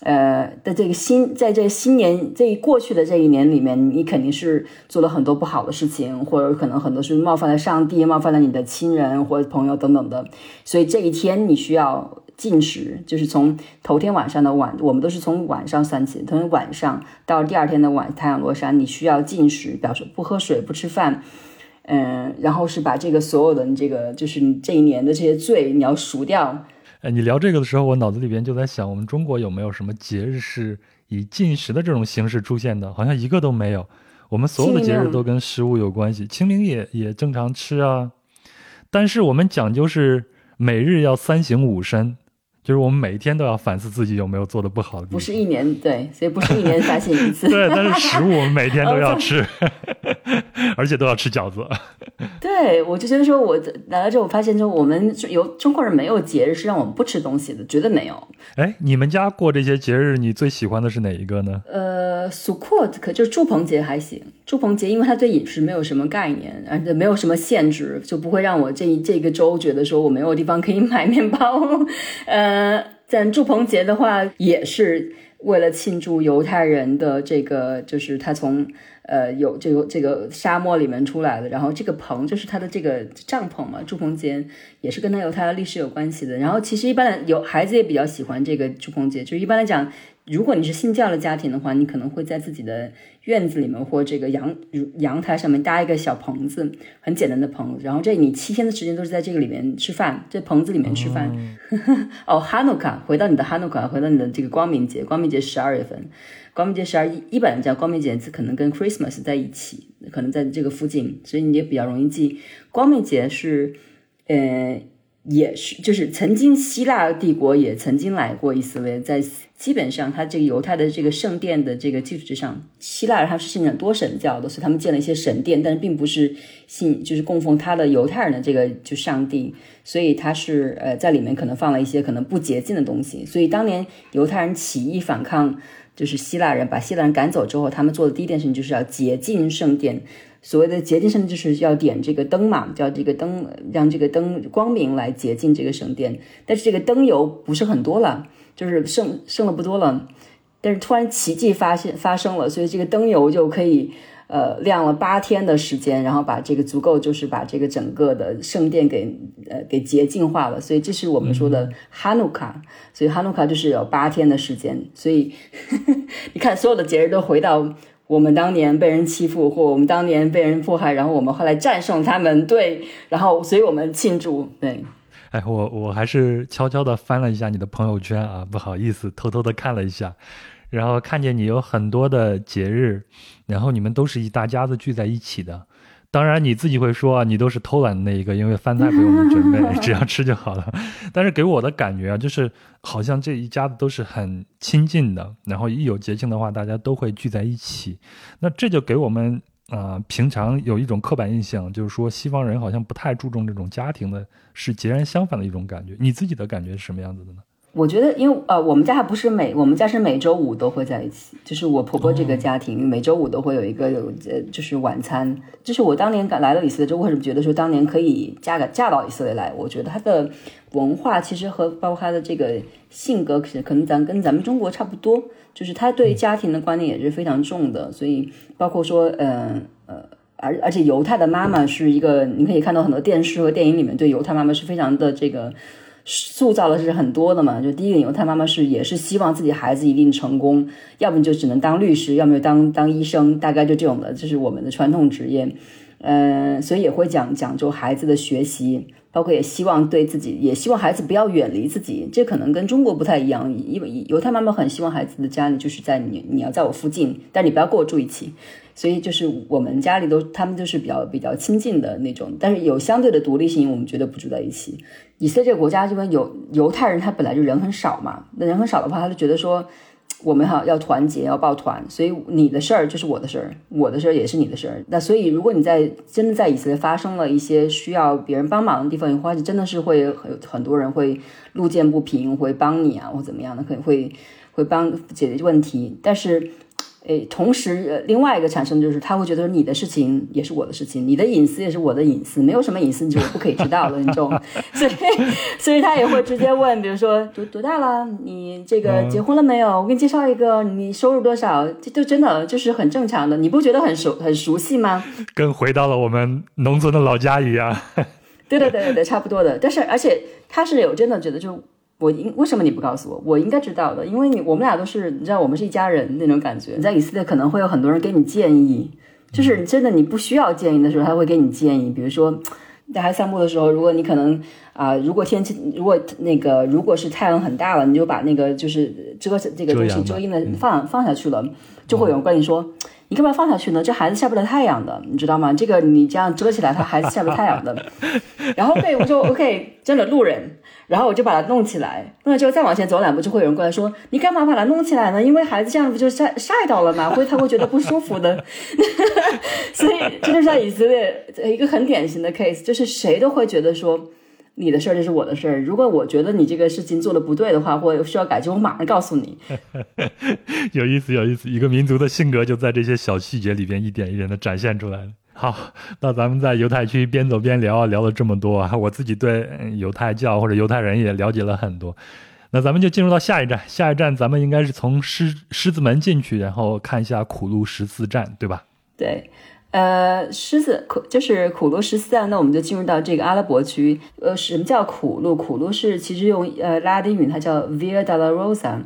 呃，在这个新在这新年这过去的这一年里面，你肯定是做了很多不好的事情，或者可能很多是冒犯了上帝，冒犯了你的亲人或者朋友等等的，所以这一天你需要。禁食就是从头天晚上的晚，我们都是从晚上算起，从晚上到第二天的晚，太阳落山，你需要禁食，表示不喝水、不吃饭，嗯，然后是把这个所有的这个，就是你这一年的这些罪，你要赎掉。哎，你聊这个的时候，我脑子里边就在想，我们中国有没有什么节日是以进食的这种形式出现的？好像一个都没有。我们所有的节日都跟食物有关系，清明也也正常吃啊，但是我们讲究是每日要三省吾身。就是我们每一天都要反思自己有没有做的不好的。不是一年对，所以不是一年反省一次。对，但是食物我们每天都要吃，而且都要吃饺子。对，我就觉得说，我来了之后，我发现说，我们有中国人没有节日是让我们不吃东西的，绝对没有。哎，你们家过这些节日，你最喜欢的是哪一个呢？呃，Sukkot 可就是祝棚节还行。祝棚节，因为它对饮食没有什么概念，而且没有什么限制，就不会让我这一这个周觉得说我没有地方可以买面包。呃，呃，咱祝棚节的话，也是为了庆祝犹太人的这个，就是他从。呃，有这个这个沙漠里面出来的，然后这个棚就是他的这个帐篷嘛，祝棚节也是跟他犹太的历史有关系的。然后其实一般的有孩子也比较喜欢这个祝棚节，就是一般来讲，如果你是信教的家庭的话，你可能会在自己的院子里面或这个阳阳台上面搭一个小棚子，很简单的棚，然后这你七天的时间都是在这个里面吃饭，在棚子里面吃饭。哦，哈努卡，回到你的哈努卡，回到你的这个光明节，光明节十二月份。光明节十二一一般叫，光明节可能跟 Christmas 在一起，可能在这个附近，所以你也比较容易记。光明节是，呃，也是就是曾经希腊帝国也曾经来过以色列，在基本上他这个犹太的这个圣殿的这个基础之上，希腊人他是信仰多神教的，所以他们建了一些神殿，但是并不是信就是供奉他的犹太人的这个就上帝，所以他是呃在里面可能放了一些可能不洁净的东西，所以当年犹太人起义反抗。就是希腊人把希腊人赶走之后，他们做的第一件事情就是要洁净圣殿。所谓的洁净圣殿，就是要点这个灯嘛，叫这个灯，让这个灯光明来洁净这个圣殿。但是这个灯油不是很多了，就是剩剩的不多了。但是突然奇迹发现发生了，所以这个灯油就可以。呃，亮了八天的时间，然后把这个足够，就是把这个整个的圣殿给呃给洁净化了，所以这是我们说的哈努卡，所以哈努卡就是有八天的时间，所以 你看所有的节日都回到我们当年被人欺负或我们当年被人迫害，然后我们后来战胜他们，对，然后所以我们庆祝，对。哎，我我还是悄悄的翻了一下你的朋友圈啊，不好意思，偷偷的看了一下。然后看见你有很多的节日，然后你们都是一大家子聚在一起的，当然你自己会说啊，你都是偷懒的那一个，因为饭菜不用你准备，只要吃就好了。但是给我的感觉啊，就是好像这一家子都是很亲近的，然后一有节庆的话，大家都会聚在一起。那这就给我们啊，平常有一种刻板印象，就是说西方人好像不太注重这种家庭的，是截然相反的一种感觉。你自己的感觉是什么样子的呢？我觉得，因为呃，我们家还不是每我们家是每周五都会在一起，就是我婆婆这个家庭每周五都会有一个有呃，就是晚餐。就是我当年赶来了以色列之后，为什么觉得说当年可以嫁个嫁到以色列来？我觉得他的文化其实和包括他的这个性格，可能可能咱跟咱们中国差不多，就是他对家庭的观念也是非常重的。所以包括说，嗯呃，而而且犹太的妈妈是一个，你可以看到很多电视和电影里面对犹太妈妈是非常的这个。塑造的是很多的嘛，就第一个犹太妈妈是也是希望自己孩子一定成功，要么就只能当律师，要么就当当医生，大概就这种的，这是我们的传统职业。嗯，所以也会讲讲究孩子的学习，包括也希望对自己，也希望孩子不要远离自己，这可能跟中国不太一样，因为犹太妈妈很希望孩子的家里就是在你你要在我附近，但你不要跟我住一起。所以就是我们家里都他们就是比较比较亲近的那种，但是有相对的独立性，我们绝对不住在一起。以色列国家，这边有犹太人，他本来就人很少嘛，那人很少的话，他就觉得说我们哈要团结，要抱团，所以你的事儿就是我的事儿，我的事儿也是你的事儿。那所以如果你在真的在以色列发生了一些需要别人帮忙的地方，或者真的是会很很多人会路见不平会帮你啊，或怎么样的，可能会会帮解决问题，但是。诶，同时，另外一个产生的就是，他会觉得你的事情也是我的事情，你的隐私也是我的隐私，没有什么隐私你就不可以知道的那种，所以，所以他也会直接问，比如说多多大了，你这个结婚了没有？我给你介绍一个，你收入多少？这都真的就是很正常的，你不觉得很熟很熟悉吗？跟回到了我们农村的老家一样。对对对对对，差不多的。但是，而且他是有真的觉得就。我应为什么你不告诉我？我应该知道的，因为你我们俩都是你知道我们是一家人那种感觉。你在以色列可能会有很多人给你建议，就是真的你不需要建议的时候，他会给你建议。比如说带孩子散步的时候，如果你可能啊，如果天气如果那个如果是太阳很大了，你就把那个就是遮这个东西遮阴的放放下去了，就会有人跟你说。你干嘛放下去呢？这孩子晒不了太阳的，你知道吗？这个你这样遮起来，他孩子晒不了太阳的。然后被我就 OK，真的路人，然后我就把它弄起来。弄了之后再往前走两步，就会有人过来说：“你干嘛把它弄起来呢？因为孩子这样不就晒晒到了吗？会他会觉得不舒服的。”所以这就是在以色列一个很典型的 case，就是谁都会觉得说。你的事儿就是我的事儿。如果我觉得你这个事情做的不对的话，或需要改进，我马上告诉你。有意思，有意思。一个民族的性格就在这些小细节里边一点一点的展现出来了。好，那咱们在犹太区边走边聊，聊了这么多啊，我自己对犹太教或者犹太人也了解了很多。那咱们就进入到下一站，下一站咱们应该是从狮狮子门进去，然后看一下苦路十四站，对吧？对。呃，狮子苦就是苦路十四站，那我们就进入到这个阿拉伯区。呃，什么叫苦路？苦路是其实用呃拉丁语，它叫 Via Dolorosa，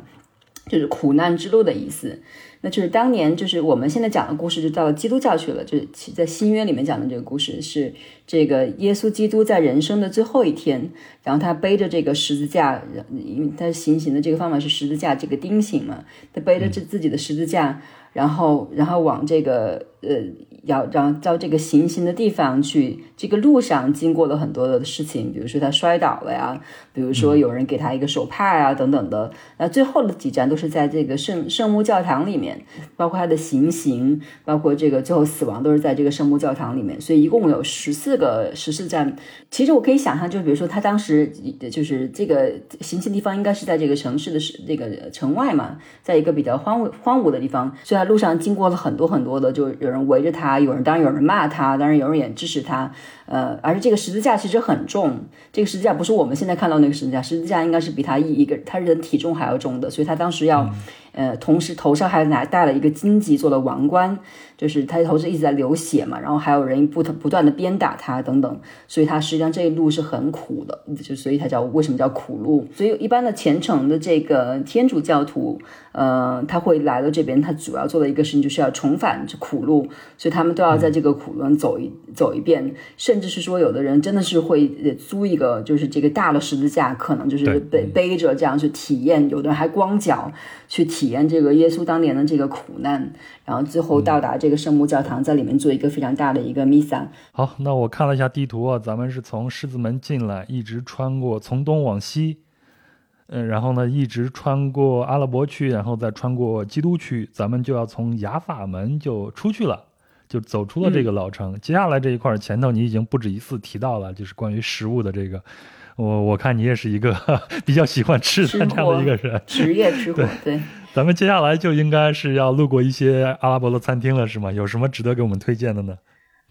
就是苦难之路的意思。那就是当年就是我们现在讲的故事，就到了基督教去了。就是在新约里面讲的这个故事，是这个耶稣基督在人生的最后一天，然后他背着这个十字架，因为他行刑的这个方法是十字架这个钉刑嘛，他背着这自己的十字架，然后然后往这个呃。要让到这个行刑的地方去，这个路上经过了很多的事情，比如说他摔倒了呀，比如说有人给他一个手帕啊等等的。那最后的几站都是在这个圣圣母教堂里面，包括他的行刑，包括这个最后死亡都是在这个圣母教堂里面。所以一共有十四个十四站。其实我可以想象，就比如说他当时就是这个行刑地方应该是在这个城市的这个城外嘛，在一个比较荒芜荒芜的地方，所以他路上经过了很多很多的，就有人围着他。有人当然有人骂他，当然有人也支持他，呃，而且这个十字架其实很重，这个十字架不是我们现在看到那个十字架，十字架应该是比他一一个他人体重还要重的，所以他当时要，呃，同时头上还拿戴了一个荆棘做的王冠。就是他头是一直在流血嘛，然后还有人不不断的鞭打他等等，所以他实际上这一路是很苦的，就所以他叫为什么叫苦路？所以一般的虔诚的这个天主教徒，呃，他会来到这边，他主要做的一个事情就是要重返这苦路，所以他们都要在这个苦路走一走一遍，甚至是说有的人真的是会租一个就是这个大的十字架，可能就是背背着这样去体验，有的人还光脚去体体验这个耶稣当年的这个苦难，然后最后到达这个圣母教堂，在里面做一个非常大的一个弥撒。好，那我看了一下地图啊，咱们是从狮子门进来，一直穿过从东往西，嗯，然后呢一直穿过阿拉伯区，然后再穿过基督区，咱们就要从雅法门就出去了。就走出了这个老城，接下来这一块前头你已经不止一次提到了，就是关于食物的这个，我我看你也是一个 比较喜欢吃的这样的一个人，职业吃 货。对，咱们接下来就应该是要路过一些阿拉伯的餐厅了，是吗？有什么值得给我们推荐的呢？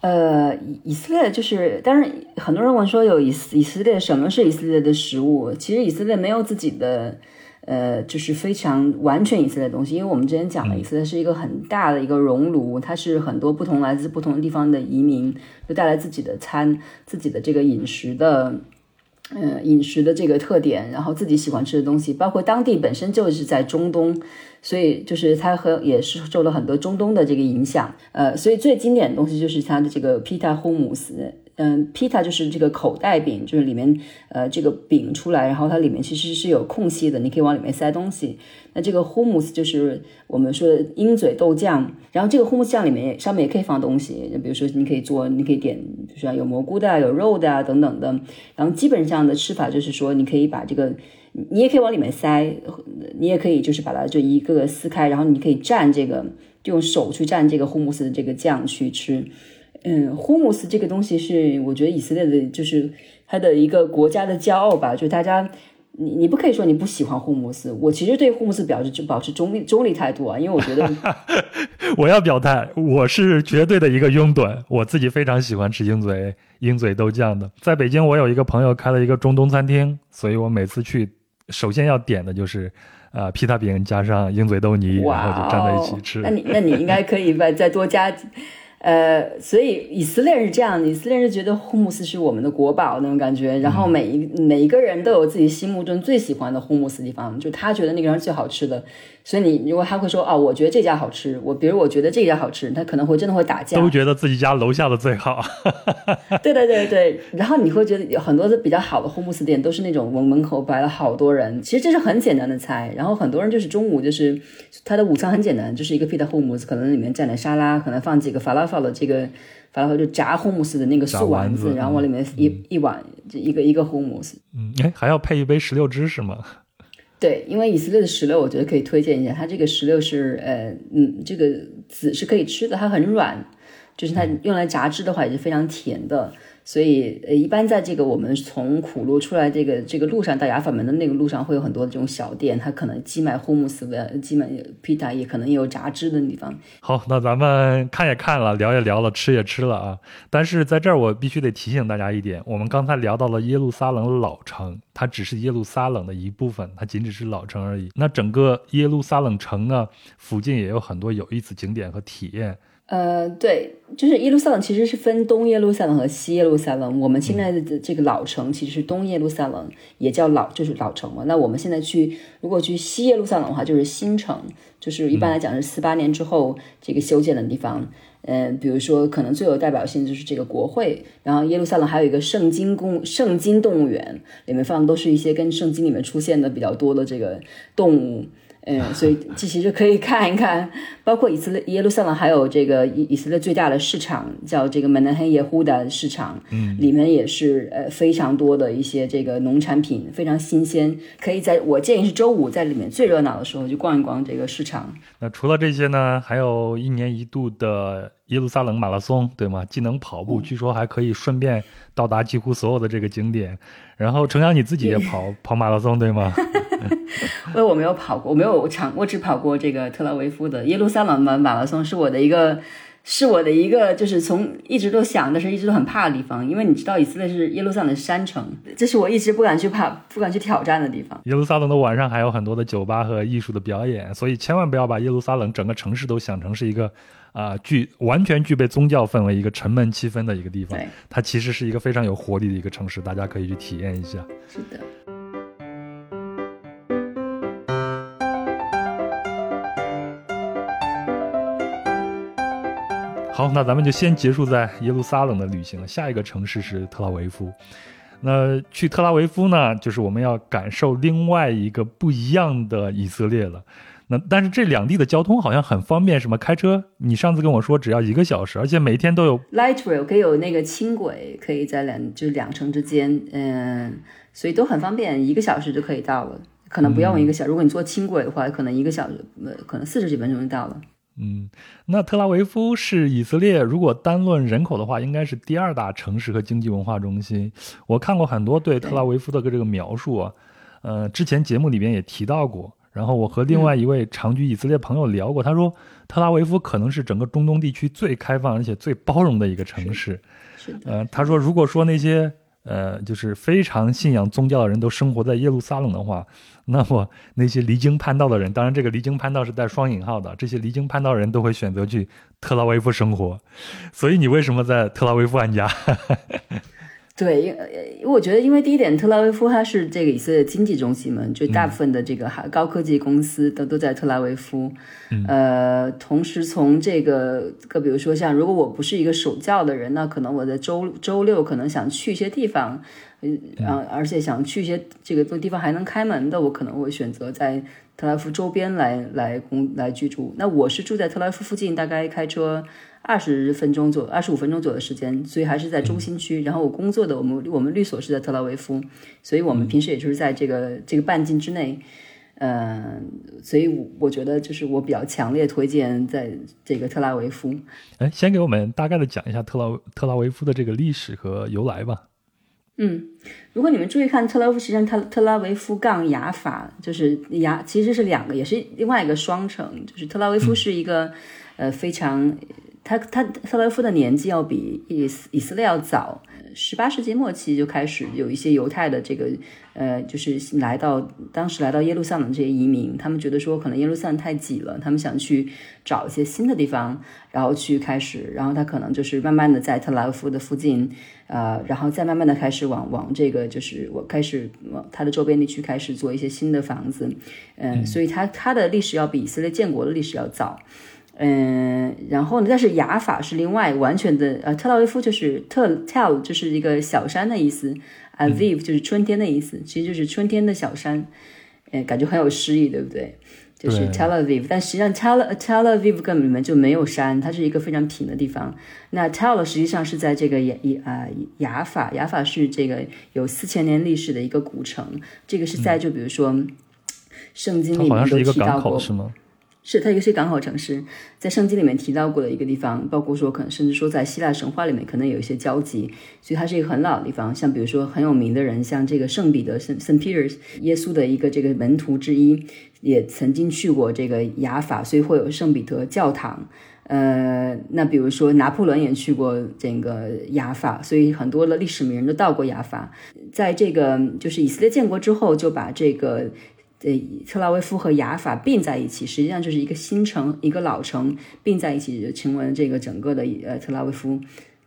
呃，以色列就是，当然很多人问说有以以色列什么是以色列的食物？其实以色列没有自己的。呃，就是非常完全以色列的东西，因为我们之前讲了，以色列是一个很大的一个熔炉，它是很多不同来自不同地方的移民，就带来自己的餐、自己的这个饮食的，呃，饮食的这个特点，然后自己喜欢吃的东西，包括当地本身就是在中东，所以就是它和也是受了很多中东的这个影响，呃，所以最经典的东西就是它的这个 pita hummus。嗯，pita 就是这个口袋饼，就是里面呃这个饼出来，然后它里面其实是有空隙的，你可以往里面塞东西。那这个 hummus 就是我们说的鹰嘴豆酱，然后这个 hummus 酱里面上面也可以放东西，比如说你可以做，你可以点，比如说有蘑菇的、有肉的啊等等的。然后基本上的吃法就是说，你可以把这个，你也可以往里面塞，你也可以就是把它就一个个撕开，然后你可以蘸这个，就用手去蘸这个 hummus 的这个酱去吃。嗯，呼姆斯这个东西是我觉得以色列的，就是它的一个国家的骄傲吧。就大家，你你不可以说你不喜欢呼姆斯，我其实对呼姆斯表示就保持中立中立态度啊，因为我觉得我要表态，我是绝对的一个拥趸，我自己非常喜欢吃鹰嘴鹰嘴豆酱的。在北京，我有一个朋友开了一个中东餐厅，所以我每次去，首先要点的就是啊披萨饼加上鹰嘴豆泥，然后就站在一起吃。那你那你应该可以再再多加。呃，所以以色列人是这样，以色列人觉得胡姆斯是我们的国宝那种感觉，然后每一每一个人都有自己心目中最喜欢的胡姆斯地方，就他觉得那个地方最好吃的。所以你如果他会说哦，我觉得这家好吃，我比如我觉得这家好吃，他可能会真的会打架。都觉得自己家楼下的最好。对 对对对，然后你会觉得有很多的比较好的胡姆斯店都是那种门门口摆了好多人，其实这是很简单的菜，然后很多人就是中午就是他的午餐很简单，就是一个 pita hummus，可能里面蘸点沙拉，可能放几个法拉法的这个法拉法就炸 hummus 的那个素丸子，然后往里面一一碗就一个一个 hummus。嗯，哎，还要配一杯石榴汁是吗？对，因为以色列的石榴，我觉得可以推荐一下。它这个石榴是，呃，嗯，这个籽是可以吃的，它很软，就是它用来榨汁的话也是非常甜的。所以，呃，一般在这个我们从苦路出来这个这个路上到雅法门的那个路上，会有很多这种小店，它可能既卖胡姆斯的，既卖披萨，也可能也有榨汁的地方。好，那咱们看也看了，聊也聊了，吃也吃了啊。但是在这儿，我必须得提醒大家一点：我们刚才聊到了耶路撒冷老城，它只是耶路撒冷的一部分，它仅只是老城而已。那整个耶路撒冷城呢，附近也有很多有意思景点和体验。呃，对，就是耶路撒冷其实是分东耶路撒冷和西耶路撒冷。我们现在的这个老城其实是东耶路撒冷，也叫老，就是老城嘛。那我们现在去，如果去西耶路撒冷的话，就是新城，就是一般来讲是四八年之后这个修建的地方。嗯，比如说可能最有代表性就是这个国会，然后耶路撒冷还有一个圣经公圣经动物园，里面放的都是一些跟圣经里面出现的比较多的这个动物。嗯，所以 其实就可以看一看，包括以色列耶路撒冷，还有这个以以色列最大的市场叫这个门南黑耶呼的市场，嗯，里面也是呃非常多的一些这个农产品，非常新鲜。可以在我建议是周五在里面最热闹的时候去逛一逛这个市场。那除了这些呢，还有一年一度的耶路撒冷马拉松，对吗？既能跑步，据说还可以顺便到达几乎所有的这个景点。然后程阳你自己也跑跑马拉松，对吗？因 为我没有跑过，我没有长，我只跑过这个特拉维夫的耶路撒冷马马拉松，是我的一个，是我的一个，就是从一直都想，但是一直都很怕的地方。因为你知道，以色列是耶路撒冷的山城，这是我一直不敢去怕、不敢去挑战的地方。耶路撒冷的晚上还有很多的酒吧和艺术的表演，所以千万不要把耶路撒冷整个城市都想成是一个啊具完全具备宗教氛围、一个沉闷气氛的一个地方。它其实是一个非常有活力的一个城市，大家可以去体验一下。是的。好，那咱们就先结束在耶路撒冷的旅行了。下一个城市是特拉维夫。那去特拉维夫呢，就是我们要感受另外一个不一样的以色列了。那但是这两地的交通好像很方便，什么开车，你上次跟我说只要一个小时，而且每天都有 light rail，可以有那个轻轨，可以在两就两城之间，嗯，所以都很方便，一个小时就可以到了。可能不用一个小时，如果你坐轻轨的话，可能一个小时，呃，可能四十几分钟就到了。嗯，那特拉维夫是以色列如果单论人口的话，应该是第二大城市和经济文化中心。我看过很多对特拉维夫的这个描述啊，呃，之前节目里边也提到过。然后我和另外一位长居以色列朋友聊过，他说特拉维夫可能是整个中东地区最开放而且最包容的一个城市。是呃，他说如果说那些呃就是非常信仰宗教的人都生活在耶路撒冷的话，那么那些离经叛道的人，当然这个离经叛道是带双引号的，这些离经叛道人都会选择去特拉维夫生活。所以你为什么在特拉维夫安家？对，因因为我觉得，因为第一点，特拉维夫它是这个以色列经济中心嘛，就大部分的这个高科技公司都都在特拉维夫。呃，同时从这个个，比如说像，如果我不是一个守教的人，那可能我在周周六可能想去一些地方，嗯，而且想去一些这个地方还能开门的，我可能会选择在特拉维夫周边来来工来居住。那我是住在特拉维夫附近，大概开车。二十分钟左二十五分钟左右的时间，所以还是在中心区。然后我工作的我们我们律所是在特拉维夫，所以我们平时也就是在这个这个半径之内。嗯，所以我觉得就是我比较强烈推荐在这个特拉维夫。哎，先给我们大概的讲一下特拉特拉维夫的这个历史和由来吧。嗯，如果你们注意看特拉维夫，实际上特特拉维夫杠雅法就是雅，其实是两个，也是另外一个双城。就是特拉维夫是一个呃非常。他他特拉夫的年纪要比以以色列要早，十八世纪末期就开始有一些犹太的这个呃，就是来到当时来到耶路撒冷这些移民，他们觉得说可能耶路撒冷太挤了，他们想去找一些新的地方，然后去开始，然后他可能就是慢慢的在特拉夫的附近，呃，然后再慢慢的开始往往这个就是我开始往他的周边地区开始做一些新的房子，嗯，所以他他的历史要比以色列建国的历史要早。嗯，然后呢？但是雅法是另外完全的，呃，特拉维夫就是特 tell 就是一个小山的意思，aviv 就是春天的意思，其实就是春天的小山，嗯，感觉很有诗意，对不对？就是 Tel Aviv，但实际上 Tel Tel Aviv 根本里面就没有山，它是一个非常平的地方。那 Tell 实际上是在这个雅啊雅法，雅法是这个有四千年历史的一个古城，这个是在就比如说圣经里面都提到过，是吗？是它一个是港口城市，在圣经里面提到过的一个地方，包括说可能甚至说在希腊神话里面可能有一些交集，所以它是一个很老的地方。像比如说很有名的人，像这个圣彼得圣圣 Peter，耶稣的一个这个门徒之一，也曾经去过这个雅法，所以会有圣彼得教堂。呃，那比如说拿破仑也去过这个雅法，所以很多的历史名人都到过雅法。在这个就是以色列建国之后，就把这个。呃，特拉维夫和雅法并在一起，实际上就是一个新城，一个老城并在一起，就成为了这个整个的呃特拉维夫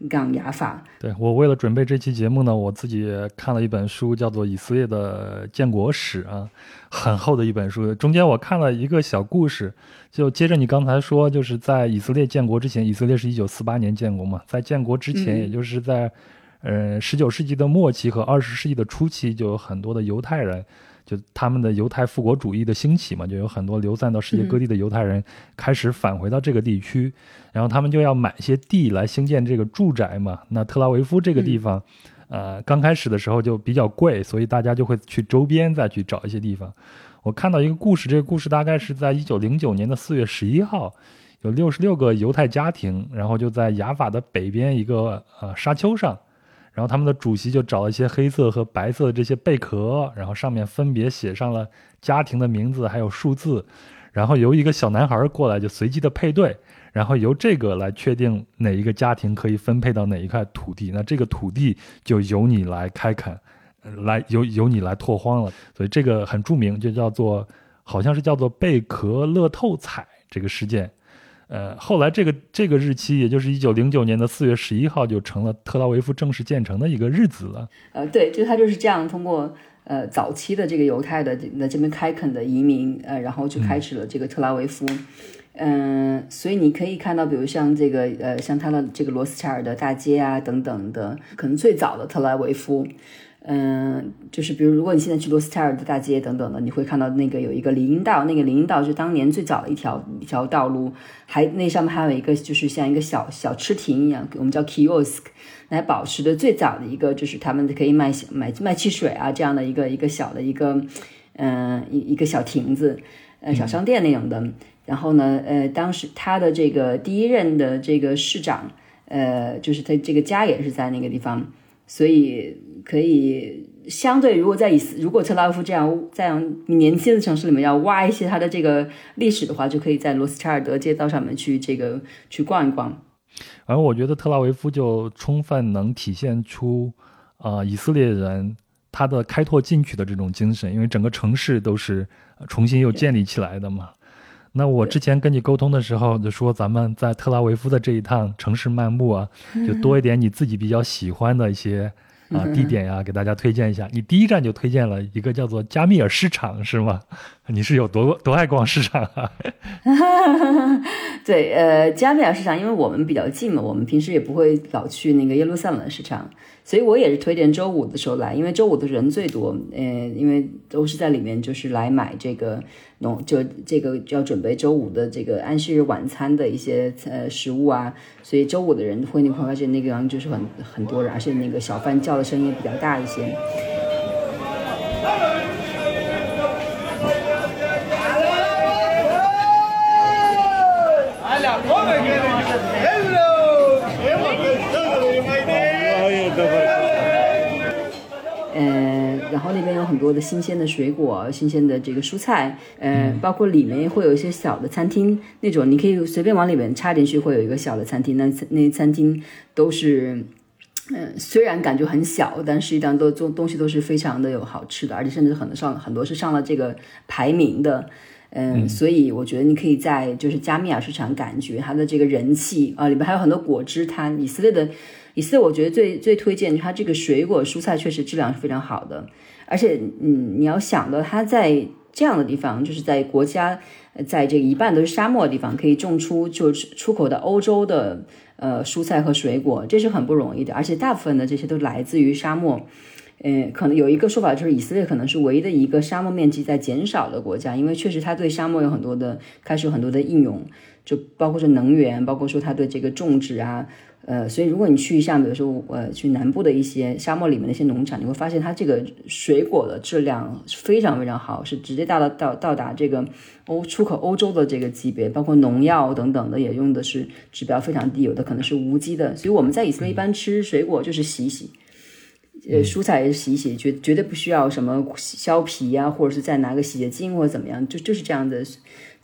港雅法。对我为了准备这期节目呢，我自己看了一本书，叫做《以色列的建国史》啊，很厚的一本书。中间我看了一个小故事，就接着你刚才说，就是在以色列建国之前，以色列是一九四八年建国嘛，在建国之前，也就是在呃十九世纪的末期和二十世纪的初期，就有很多的犹太人。就他们的犹太复国主义的兴起嘛，就有很多流散到世界各地的犹太人开始返回到这个地区，然后他们就要买些地来兴建这个住宅嘛。那特拉维夫这个地方，呃，刚开始的时候就比较贵，所以大家就会去周边再去找一些地方。我看到一个故事，这个故事大概是在一九零九年的四月十一号，有六十六个犹太家庭，然后就在雅法的北边一个呃沙丘上。然后他们的主席就找了一些黑色和白色的这些贝壳，然后上面分别写上了家庭的名字还有数字，然后由一个小男孩过来就随机的配对，然后由这个来确定哪一个家庭可以分配到哪一块土地，那这个土地就由你来开垦，来由由你来拓荒了。所以这个很著名，就叫做好像是叫做贝壳乐透彩这个事件。呃，后来这个这个日期，也就是一九零九年的四月十一号，就成了特拉维夫正式建成的一个日子了。呃，对，就他就是这样，通过呃早期的这个犹太的在这边开垦的移民，呃，然后就开始了这个特拉维夫。嗯，所以你可以看到，比如像这个呃，像他的这个罗斯柴尔德大街啊等等的，可能最早的特拉维夫。嗯，就是比如如果你现在去罗斯泰尔的大街等等的，你会看到那个有一个林荫道，那个林荫道是当年最早的一条一条道路，还那上面还有一个就是像一个小小吃亭一样，我们叫 kiosk，来保持的最早的一个就是他们可以卖买卖汽水啊这样的一个一个小的一个嗯一一个小亭子，呃小商店那种的。然后呢，呃，当时他的这个第一任的这个市长，呃，就是他这个家也是在那个地方，所以。可以相对，如果在以如果特拉维夫这样这样年轻的城市里面要挖一些它的这个历史的话，就可以在罗斯柴尔德街道上面去这个去逛一逛。而我觉得特拉维夫就充分能体现出啊以色列人他的开拓进取的这种精神，因为整个城市都是重新又建立起来的嘛。那我之前跟你沟通的时候就说，咱们在特拉维夫的这一趟城市漫步啊，就多一点你自己比较喜欢的一些。啊，地点呀，给大家推荐一下。你第一站就推荐了一个叫做加密尔市场，是吗？你是有多多爱逛市场啊？对，呃，加密尔市场，因为我们比较近嘛，我们平时也不会老去那个耶路撒冷市场。所以我也是推荐周五的时候来，因为周五的人最多，嗯，因为都是在里面就是来买这个农，就这个要准备周五的这个安息日晚餐的一些呃食物啊，所以周五的人会你会发现那个地方就是很很多人，而且那个小贩叫的声音比较大一些。然后那边有很多的新鲜的水果、新鲜的这个蔬菜，呃，包括里面会有一些小的餐厅，那种你可以随便往里面插进去，会有一个小的餐厅。那那些餐厅都是，嗯，虽然感觉很小，但实际上都做东西都是非常的有好吃的，而且甚至很多上很多是上了这个排名的，嗯，所以我觉得你可以在就是加密尔市场感觉它的这个人气啊，里面还有很多果汁摊，以色列的。以色列，我觉得最最推荐它这个水果蔬菜，确实质量是非常好的。而且，嗯，你要想到它在这样的地方，就是在国家在这一半都是沙漠的地方，可以种出就是出口到欧洲的呃蔬菜和水果，这是很不容易的。而且大部分的这些都来自于沙漠。嗯，可能有一个说法就是以色列可能是唯一的一个沙漠面积在减少的国家，因为确实它对沙漠有很多的开始有很多的应用，就包括说能源，包括说它对这个种植啊。呃，所以如果你去像比如说呃去南部的一些沙漠里面的一些农场，你会发现它这个水果的质量非常非常好，是直接达到到到达这个欧出口欧洲的这个级别，包括农药等等的也用的是指标非常低，有的可能是无机的。所以我们在以色列一般吃水果就是洗一洗，呃蔬菜也是洗一洗，绝绝对不需要什么削皮呀，或者是再拿个洗洁精或者怎么样，就就是这样的。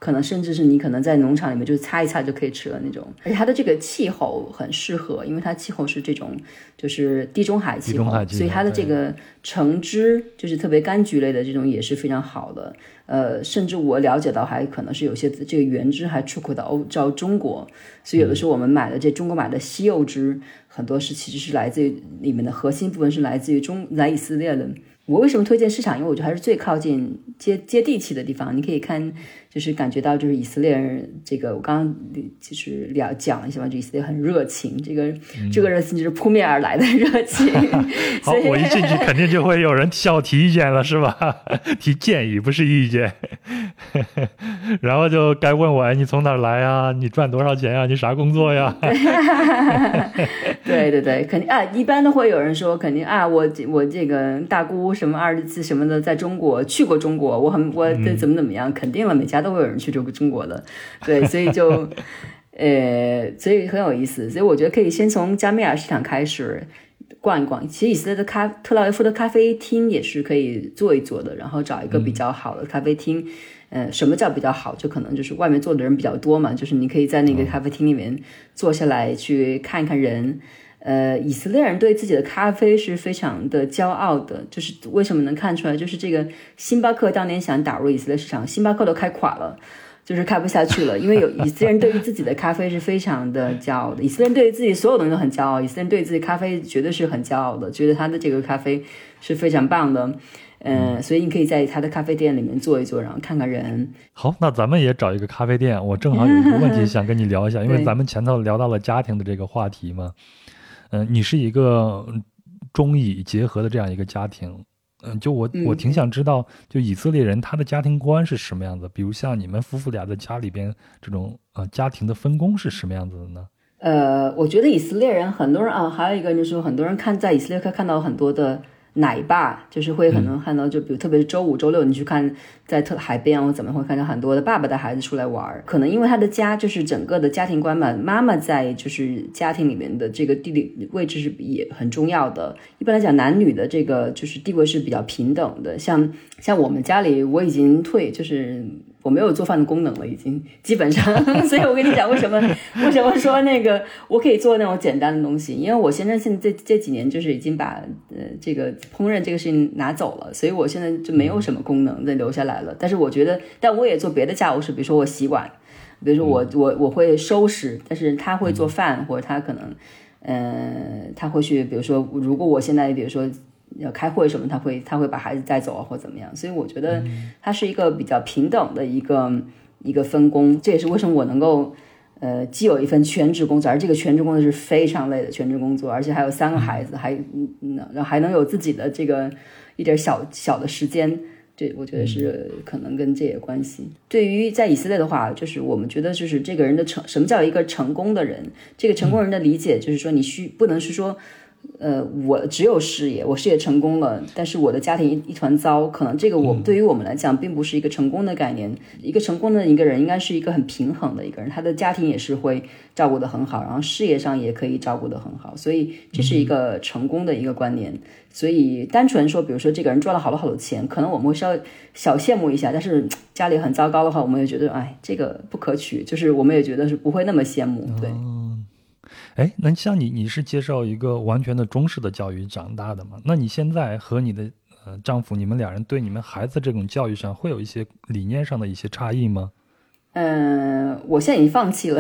可能甚至是你可能在农场里面就擦一擦就可以吃了那种，而且它的这个气候很适合，因为它气候是这种就是地中海气候，所以它的这个橙汁就是特别柑橘类的这种也是非常好的。呃，甚至我了解到还可能是有些这个原汁还出口到欧到中国，所以有的时候我们买的这中国买的西柚汁很多是其实是来自于里面的核心部分是来自于中来以色列的。我为什么推荐市场？因为我觉得还是最靠近接接地气的地方。你可以看，就是感觉到，就是以色列人这个，我刚刚就是聊讲了一下嘛，就以色列很热情，这个这个热情就是扑面而来的热情。好，我一进去肯定就会有人向我提意见了，是吧？提建议不是意见，然后就该问我，哎，你从哪来呀？你赚多少钱呀？你啥工作呀？对对对，肯定啊，一般都会有人说，肯定啊，我我这个大姑。什么二次什么的，在中国去过中国，我很我怎么怎么样，肯定了，每家都会有人去这个 中国的，对，所以就，呃，所以很有意思，所以我觉得可以先从加米尔市场开始逛一逛。其实以色列的咖特拉维夫的咖啡厅也是可以坐一坐的，然后找一个比较好的咖啡厅。呃，什么叫比较好？就可能就是外面坐的人比较多嘛，就是你可以在那个咖啡厅里面坐下来去看一看人。呃，以色列人对自己的咖啡是非常的骄傲的，就是为什么能看出来？就是这个星巴克当年想打入以色列市场，星巴克都开垮了，就是开不下去了。因为有以色列人对于自己的咖啡是非常的骄傲的，以色列人对于自己所有东西都很骄傲，以色列人对自己咖啡绝对是很骄傲的，觉得他的这个咖啡是非常棒的。嗯，所以你可以在他的咖啡店里面坐一坐，然后看看人。好，那咱们也找一个咖啡店。我正好有一个问题 想跟你聊一下，因为咱们前头聊到了家庭的这个话题嘛。嗯，你是一个中以结合的这样一个家庭。嗯，就我我挺想知道，就以色列人他的家庭观是什么样子？比如像你们夫妇俩在家里边这种呃家庭的分工是什么样子的呢？呃，我觉得以色列人很多人啊，还有一个就是很多人看在以色列看看到很多的。奶爸就是会很能看到，就比如特别是周五、周六，你去看在特海边我怎么会看到很多的爸爸带孩子出来玩儿。可能因为他的家就是整个的家庭观嘛，妈妈在就是家庭里面的这个地理位置是也很重要的。一般来讲，男女的这个就是地位是比较平等的。像像我们家里，我已经退，就是。我没有做饭的功能了，已经基本上，所以我跟你讲，为什么为什么说那个我可以做那种简单的东西？因为我先生现在这这几年就是已经把呃这个烹饪这个事情拿走了，所以我现在就没有什么功能再留下来了。但是我觉得，但我也做别的家务事，比如说我洗碗，比如说我我我会收拾，但是他会做饭，或者他可能，呃，他会去，比如说如果我现在比如说。要开会什么，他会他会把孩子带走啊，或怎么样？所以我觉得他是一个比较平等的一个一个分工。这也是为什么我能够呃既有一份全职工作，而这个全职工作是非常累的全职工作，而且还有三个孩子，还嗯然后还能有自己的这个一点小小的时间。这我觉得是可能跟这也关系。对于在以色列的话，就是我们觉得就是这个人的成什么叫一个成功的人？这个成功人的理解就是说你需不能是说。呃，我只有事业，我事业成功了，但是我的家庭一一团糟。可能这个我对于我们来讲，并不是一个成功的概念。一个成功的一个人，应该是一个很平衡的一个人，他的家庭也是会照顾得很好，然后事业上也可以照顾得很好。所以这是一个成功的一个观念。所以单纯说，比如说这个人赚了好多好多钱，可能我们会稍微小羡慕一下。但是家里很糟糕的话，我们也觉得，哎，这个不可取。就是我们也觉得是不会那么羡慕，对。哎，那像你，你是接受一个完全的中式的教育长大的吗？那你现在和你的呃丈夫，你们两人对你们孩子这种教育上会有一些理念上的一些差异吗？嗯，我现在已经放弃了，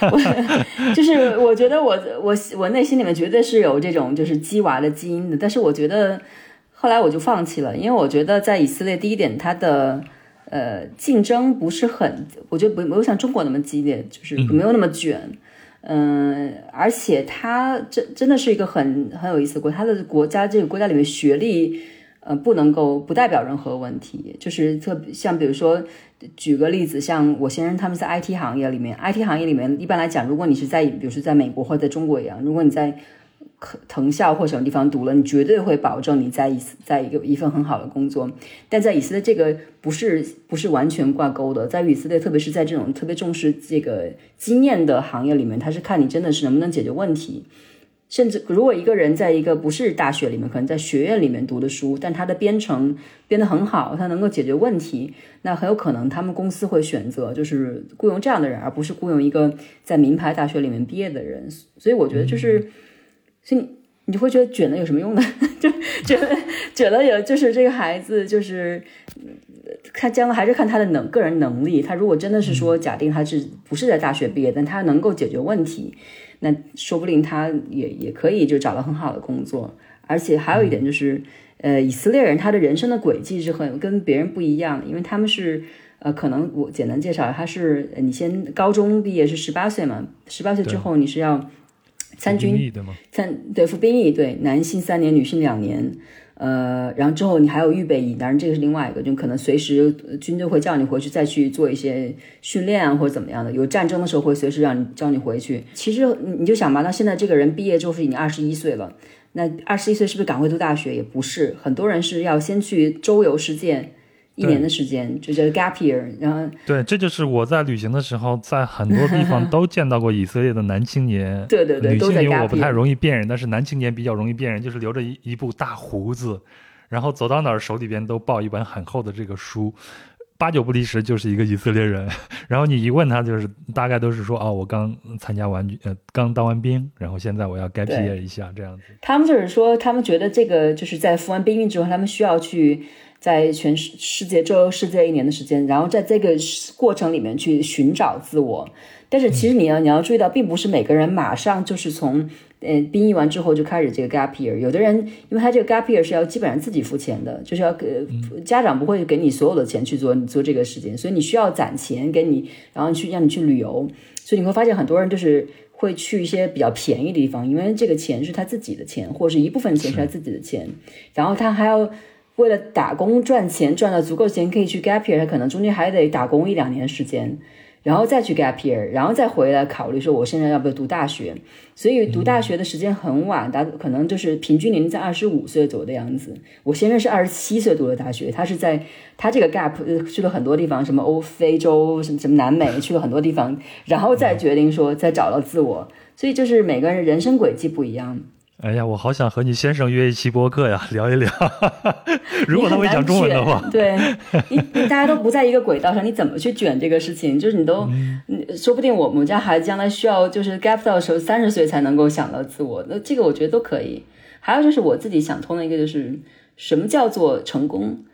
就是我觉得我我我内心里面绝对是有这种就是鸡娃的基因的，但是我觉得后来我就放弃了，因为我觉得在以色列，第一点它的呃竞争不是很，我觉得不没有像中国那么激烈，就是没有那么卷。嗯，嗯而且他真真的是一个很很有意思的国，他的国家这个国家里面学历，呃，不能够不代表任何问题。就是特像比如说，举个例子，像我先生他们在 IT 行业里面，IT 行业里面一般来讲，如果你是在比如说在美国或者在中国一样，如果你在。藤校或什么地方读了，你绝对会保证你在以在一个一份很好的工作。但在以色列，这个不是不是完全挂钩的。在以色列，特别是在这种特别重视这个经验的行业里面，他是看你真的是能不能解决问题。甚至如果一个人在一个不是大学里面，可能在学院里面读的书，但他的编程编得很好，他能够解决问题，那很有可能他们公司会选择就是雇佣这样的人，而不是雇佣一个在名牌大学里面毕业的人。所以我觉得就是。所以你你就会觉得卷了有什么用呢？就卷了卷了有就是这个孩子就是看将来还是看他的能个人能力。他如果真的是说假定他是不是在大学毕业，但他能够解决问题，那说不定他也也可以就找到很好的工作。而且还有一点就是，呃，以色列人他的人生的轨迹是很跟别人不一样的，因为他们是呃，可能我简单介绍，他是你先高中毕业是十八岁嘛，十八岁之后你是要。参军参对服兵役，对男性三年，女性两年，呃，然后之后你还有预备役，当然这个是另外一个，就可能随时军队会叫你回去再去做一些训练啊，或者怎么样的。有战争的时候会随时让你叫你回去。其实你就想吧，那现在这个人毕业之后是已经二十一岁了，那二十一岁是不是赶快读大学？也不是，很多人是要先去周游世界。一年的时间就叫 gap year，然后对，这就是我在旅行的时候，在很多地方 都见到过以色列的男青年。对对对，女青年我不太容易辨认，但是男青年比较容易辨认，就是留着一一部大胡子，然后走到哪儿手里边都抱一本很厚的这个书，八九不离十就是一个以色列人。然后你一问他，就是大概都是说哦，我刚参加完呃，刚当完兵，然后现在我要 gap year 一下这样子。他们就是说，他们觉得这个就是在服完兵役之后，他们需要去。在全世世界周游世界一年的时间，然后在这个过程里面去寻找自我。但是其实你要你要注意到，并不是每个人马上就是从呃兵役完之后就开始这个 gap year。有的人，因为他这个 gap year 是要基本上自己付钱的，就是要给家长不会给你所有的钱去做你做这个事情，所以你需要攒钱给你，然后去让你去旅游。所以你会发现很多人就是。会去一些比较便宜的地方，因为这个钱是他自己的钱，或者是一部分钱是他自己的钱，然后他还要为了打工赚钱，赚到足够钱可以去 gap year，他可能中间还得打工一两年时间。然后再去 gap year，然后再回来考虑说我现在要不要读大学。所以读大学的时间很晚，大可能就是平均年龄在二十五岁左右的样子。我先生是二十七岁读的大学，他是在他这个 gap 去了很多地方，什么欧非洲什么什么南美去了很多地方，然后再决定说再找到自我。所以就是每个人人生轨迹不一样。哎呀，我好想和你先生约一期播客呀，聊一聊。如果他会讲中文的话，对你，你大家都不在一个轨道上，你怎么去卷这个事情？就是你都，说不定我们家孩子将来需要就是 gap 到的时候三十岁才能够想到自我，那这个我觉得都可以。还有就是我自己想通的一个就是什么叫做成功？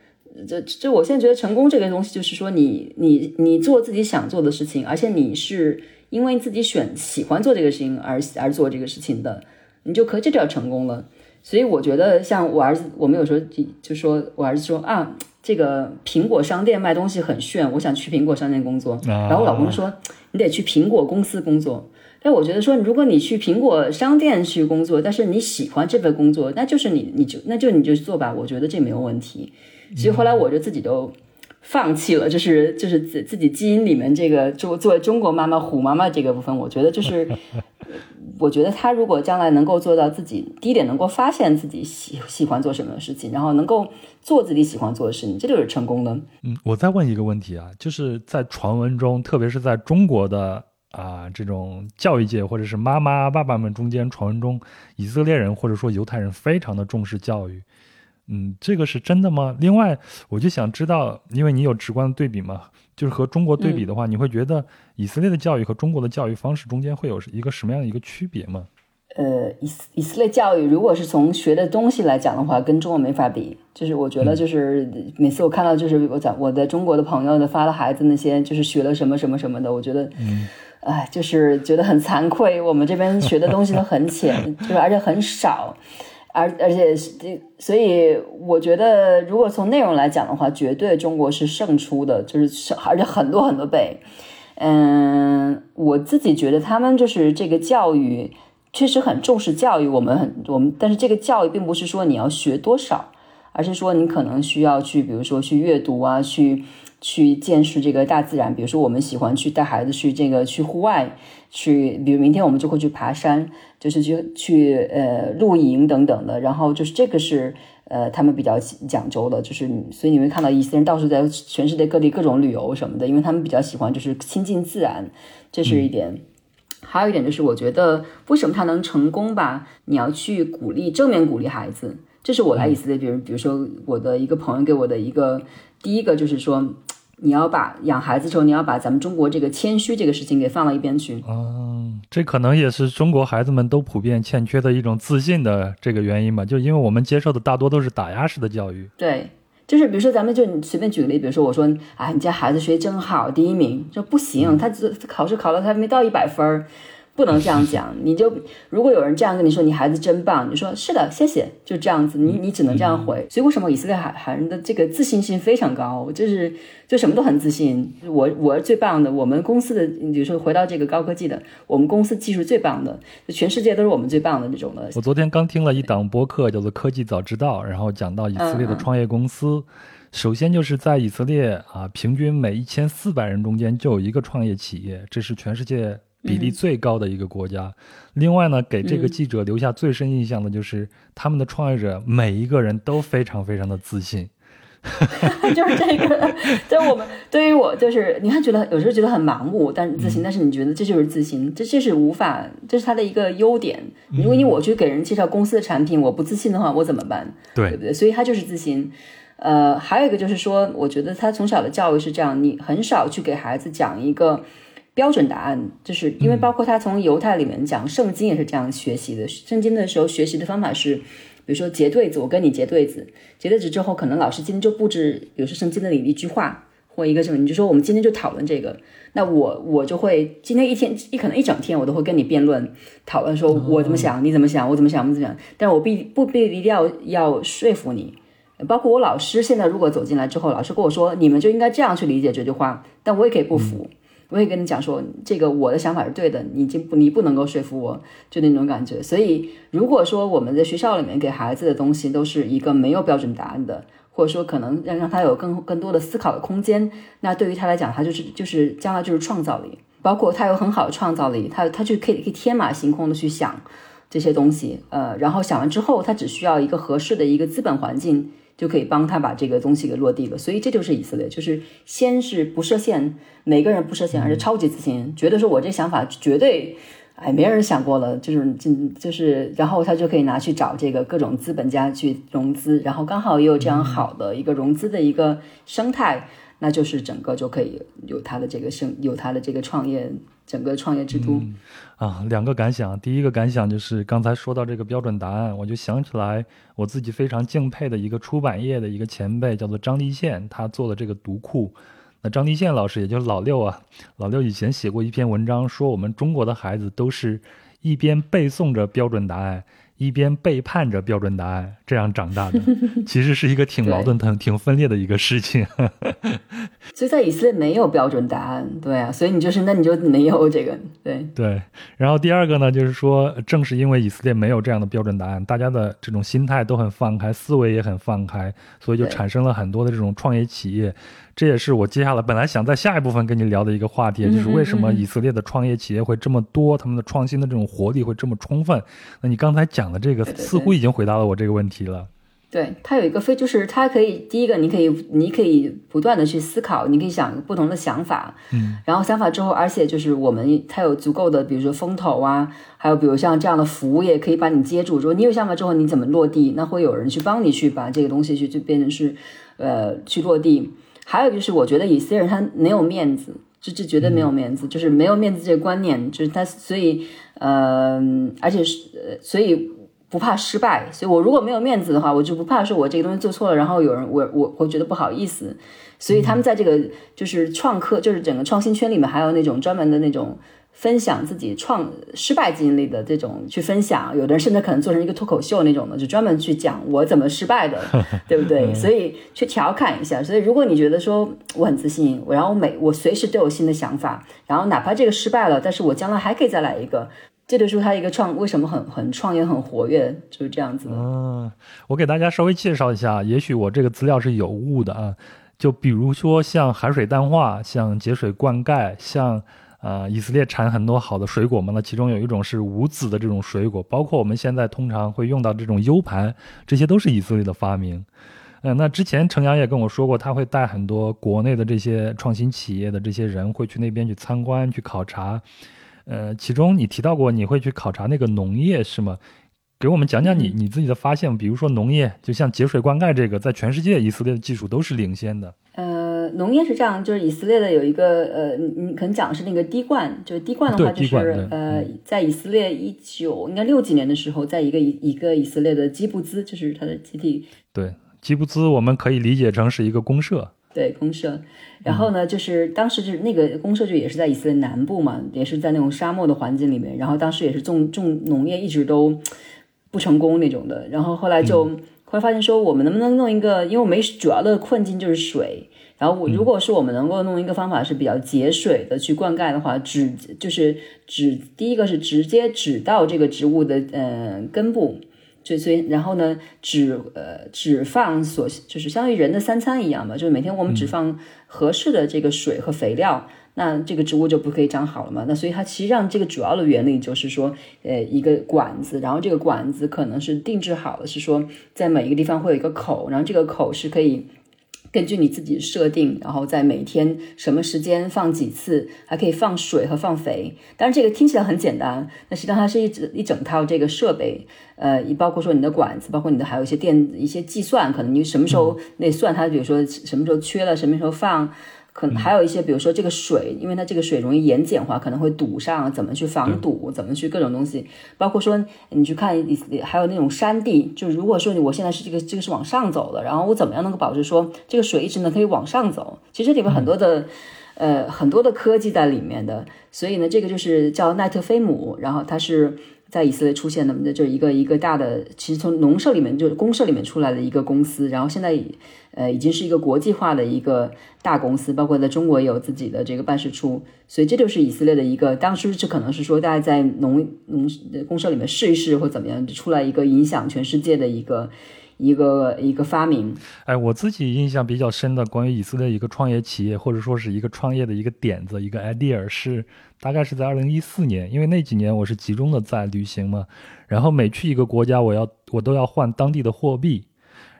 这这，我现在觉得成功这个东西就是说你你你做自己想做的事情，而且你是因为自己选喜欢做这个事情而而做这个事情的。你就可这就要成功了，所以我觉得像我儿子，我们有时候就就说我儿子说啊，这个苹果商店卖东西很炫，我想去苹果商店工作。然后我老公说你得去苹果公司工作。但我觉得说，如果你去苹果商店去工作，但是你喜欢这份工作，那就是你你就那就你就做吧，我觉得这没有问题。所以后来我就自己都放弃了，就是就是自自己基因里面这个作作为中国妈妈虎妈妈这个部分，我觉得就是。我觉得他如果将来能够做到自己，第一点能够发现自己喜喜欢做什么事情，然后能够做自己喜欢做的事情，这就是成功的。嗯，我再问一个问题啊，就是在传闻中，特别是在中国的啊这种教育界或者是妈妈爸爸们中间，传闻中以色列人或者说犹太人非常的重视教育。嗯，这个是真的吗？另外，我就想知道，因为你有直观的对比嘛。就是和中国对比的话，你会觉得以色列的教育和中国的教育方式中间会有一个什么样的一个区别吗？呃，以以色列教育如果是从学的东西来讲的话，跟中国没法比。就是我觉得，就是每次我看到，就是我讲我的中国的朋友的发的孩子那些，就是学了什么什么什么的，我觉得，哎，就是觉得很惭愧。我们这边学的东西都很浅，就是而且很少。而而且，所以我觉得，如果从内容来讲的话，绝对中国是胜出的，就是而且很多很多倍。嗯，我自己觉得他们就是这个教育确实很重视教育，我们很我们，但是这个教育并不是说你要学多少，而是说你可能需要去，比如说去阅读啊，去。去见识这个大自然，比如说我们喜欢去带孩子去这个去户外，去，比如明天我们就会去爬山，就是去去呃露营等等的。然后就是这个是呃他们比较讲究的，就是所以你会看到一些人到处在全世界各地各种旅游什么的，因为他们比较喜欢就是亲近自然，这是一点。还有一点就是我觉得为什么他能成功吧？你要去鼓励正面鼓励孩子，这是我来以色列，比如比如说我的一个朋友给我的一个。第一个就是说，你要把养孩子时候，你要把咱们中国这个谦虚这个事情给放到一边去。嗯，这可能也是中国孩子们都普遍欠缺的一种自信的这个原因吧。就因为我们接受的大多都是打压式的教育。对，就是比如说咱们就你随便举个例，比如说我说，啊，你家孩子学习真好，第一名，这不行，他只考试考了他没到一百分儿。不能这样讲，你就如果有人这样跟你说，你孩子真棒，你说是的，谢谢，就这样子，你你只能这样回。所以为什么以色列孩孩人的这个自信心非常高，就是就什么都很自信。我我最棒的，我们公司的，比如说回到这个高科技的，我们公司技术最棒的，就全世界都是我们最棒的这种的。我昨天刚听了一档播客，叫做《科技早知道》，然后讲到以色列的创业公司，首先就是在以色列啊，平均每一千四百人中间就有一个创业企业，这是全世界。比例最高的一个国家，另外呢，给这个记者留下最深印象的就是他们的创业者每一个人都非常非常的自信，就是这个，就我们对于我就是你看觉得有时候觉得很盲目，但是自信，但是你觉得这就是自信，这这是无法，这是他的一个优点。如果你我去给人介绍公司的产品，我不自信的话，我怎么办？对对不对？所以他就是自信。呃，还有一个就是说，我觉得他从小的教育是这样，你很少去给孩子讲一个。标准答案就是因为包括他从犹太里面讲圣经也是这样学习的。圣经的时候学习的方法是，比如说结对子，我跟你结对子，结对子之后，可能老师今天就布置，比如说圣经的里一句话或一个什么，你就说我们今天就讨论这个。那我我就会今天一天一可能一整天我都会跟你辩论讨论，说我怎么想，你怎么想，我怎么想，我怎么想。但我必不必一定要要说服你。包括我老师现在如果走进来之后，老师跟我说你们就应该这样去理解这句话，但我也可以不服。我也跟你讲说，这个我的想法是对的，你已经不你不能够说服我，就那种感觉。所以如果说我们在学校里面给孩子的东西都是一个没有标准答案的，或者说可能让让他有更更多的思考的空间，那对于他来讲，他就是就是将来就是创造力，包括他有很好的创造力，他他就可以可以天马行空的去想这些东西，呃，然后想完之后，他只需要一个合适的一个资本环境。就可以帮他把这个东西给落地了，所以这就是以色列，就是先是不设限，每个人不设限，而且超级自信，觉得说我这想法绝对，哎，没人想过了，就是就就是，然后他就可以拿去找这个各种资本家去融资，然后刚好也有这样好的一个融资的一个生态，那就是整个就可以有他的这个生，有他的这个创业。整个创业之都，啊，两个感想。第一个感想就是刚才说到这个标准答案，我就想起来我自己非常敬佩的一个出版业的一个前辈，叫做张立宪，他做的这个读库。那张立宪老师，也就是老六啊，老六以前写过一篇文章，说我们中国的孩子都是一边背诵着标准答案。一边背叛着标准答案，这样长大的，其实是一个挺矛盾、挺挺分裂的一个事情。所以在以色列没有标准答案，对啊，所以你就是那你就没有这个，对对。然后第二个呢，就是说，正是因为以色列没有这样的标准答案，大家的这种心态都很放开，思维也很放开，所以就产生了很多的这种创业企业。这也是我接下来本来想在下一部分跟你聊的一个话题，就是为什么以色列的创业企业会这么多，他们的创新的这种活力会这么充分。那你刚才讲的这个似乎已经回答了我这个问题了。对，它有一个非，就是它可以第一个，你可以你可以不断的去思考，你可以想不同的想法，嗯，然后想法之后，而且就是我们它有足够的，比如说风投啊，还有比如像这样的服务业可以把你接住。如果你有想法之后，你怎么落地？那会有人去帮你去把这个东西去就变成是呃去落地。还有就是，我觉得以色列人他没有面子，就就绝对没有面子，就是没有面子这个观念，就是他，所以，呃，而且是，所以不怕失败。所以我如果没有面子的话，我就不怕说我这个东西做错了，然后有人我我我觉得不好意思。所以他们在这个就是创客，就是整个创新圈里面，还有那种专门的那种。分享自己创失败经历的这种去分享，有的人甚至可能做成一个脱口秀那种的，就专门去讲我怎么失败的，对不对？所以去调侃一下。所以如果你觉得说我很自信，我然后每我随时都有新的想法，然后哪怕这个失败了，但是我将来还可以再来一个，这就是他一个创为什么很很创业很活跃，就是这样子的。嗯，我给大家稍微介绍一下，也许我这个资料是有误的啊。就比如说像海水淡化，像节水灌溉，像。呃，以色列产很多好的水果嘛，那其中有一种是无籽的这种水果，包括我们现在通常会用到这种 U 盘，这些都是以色列的发明。嗯，那之前程阳也跟我说过，他会带很多国内的这些创新企业的这些人会去那边去参观、去考察。呃，其中你提到过你会去考察那个农业是吗？给我们讲讲你你自己的发现，比如说农业，就像节水灌溉这个，在全世界以色列的技术都是领先的。呃。农业是这样，就是以色列的有一个呃，你你可能讲的是那个滴灌，就是滴灌的话，就是呃，在以色列一九应该六几年的时候，在一个一一个以色列的基布兹，就是它的基地。对，基布兹我们可以理解成是一个公社。对，公社。然后呢，就是当时就是那个公社就也是在以色列南部嘛，也是在那种沙漠的环境里面。然后当时也是种种农业一直都不成功那种的。然后后来就后会发现说，我们能不能弄一个？因为我们主要的困境就是水。然后，如果是我们能够弄一个方法是比较节水的去灌溉的话，只就是只第一个是直接指到这个植物的嗯根部，就所以然后呢，只呃只放所就是相当于人的三餐一样嘛，就是每天我们只放合适的这个水和肥料，那这个植物就不可以长好了嘛。那所以它其实上这个主要的原理就是说，呃一个管子，然后这个管子可能是定制好的，是说在每一个地方会有一个口，然后这个口是可以。根据你自己设定，然后在每天什么时间放几次，还可以放水和放肥。当然，这个听起来很简单，那实际上它是一整一整套这个设备，呃，也包括说你的管子，包括你的还有一些电一些计算，可能你什么时候那算它，比如说什么时候缺了，什么时候放。可能还有一些，比如说这个水，因为它这个水容易盐碱化，可能会堵上，怎么去防堵，怎么去各种东西，包括说你去看，还有那种山地，就如果说你我现在是这个这个是往上走的，然后我怎么样能够保证说这个水一直呢可以往上走？其实里面很多的呃很多的科技在里面的，所以呢这个就是叫奈特菲姆，然后它是在以色列出现的，就一个一个大的，其实从农社里面就是公社里面出来的一个公司，然后现在呃已经是一个国际化的一个大公司，包括在中国有自己的这个办事处，所以这就是以色列的一个，当时这可能是说大家在农农公社里面试一试或怎么样，就出来一个影响全世界的一个。一个一个发明，哎，我自己印象比较深的关于以色列一个创业企业，或者说是一个创业的一个点子，一个 idea 是大概是在二零一四年，因为那几年我是集中的在旅行嘛，然后每去一个国家，我要我都要换当地的货币，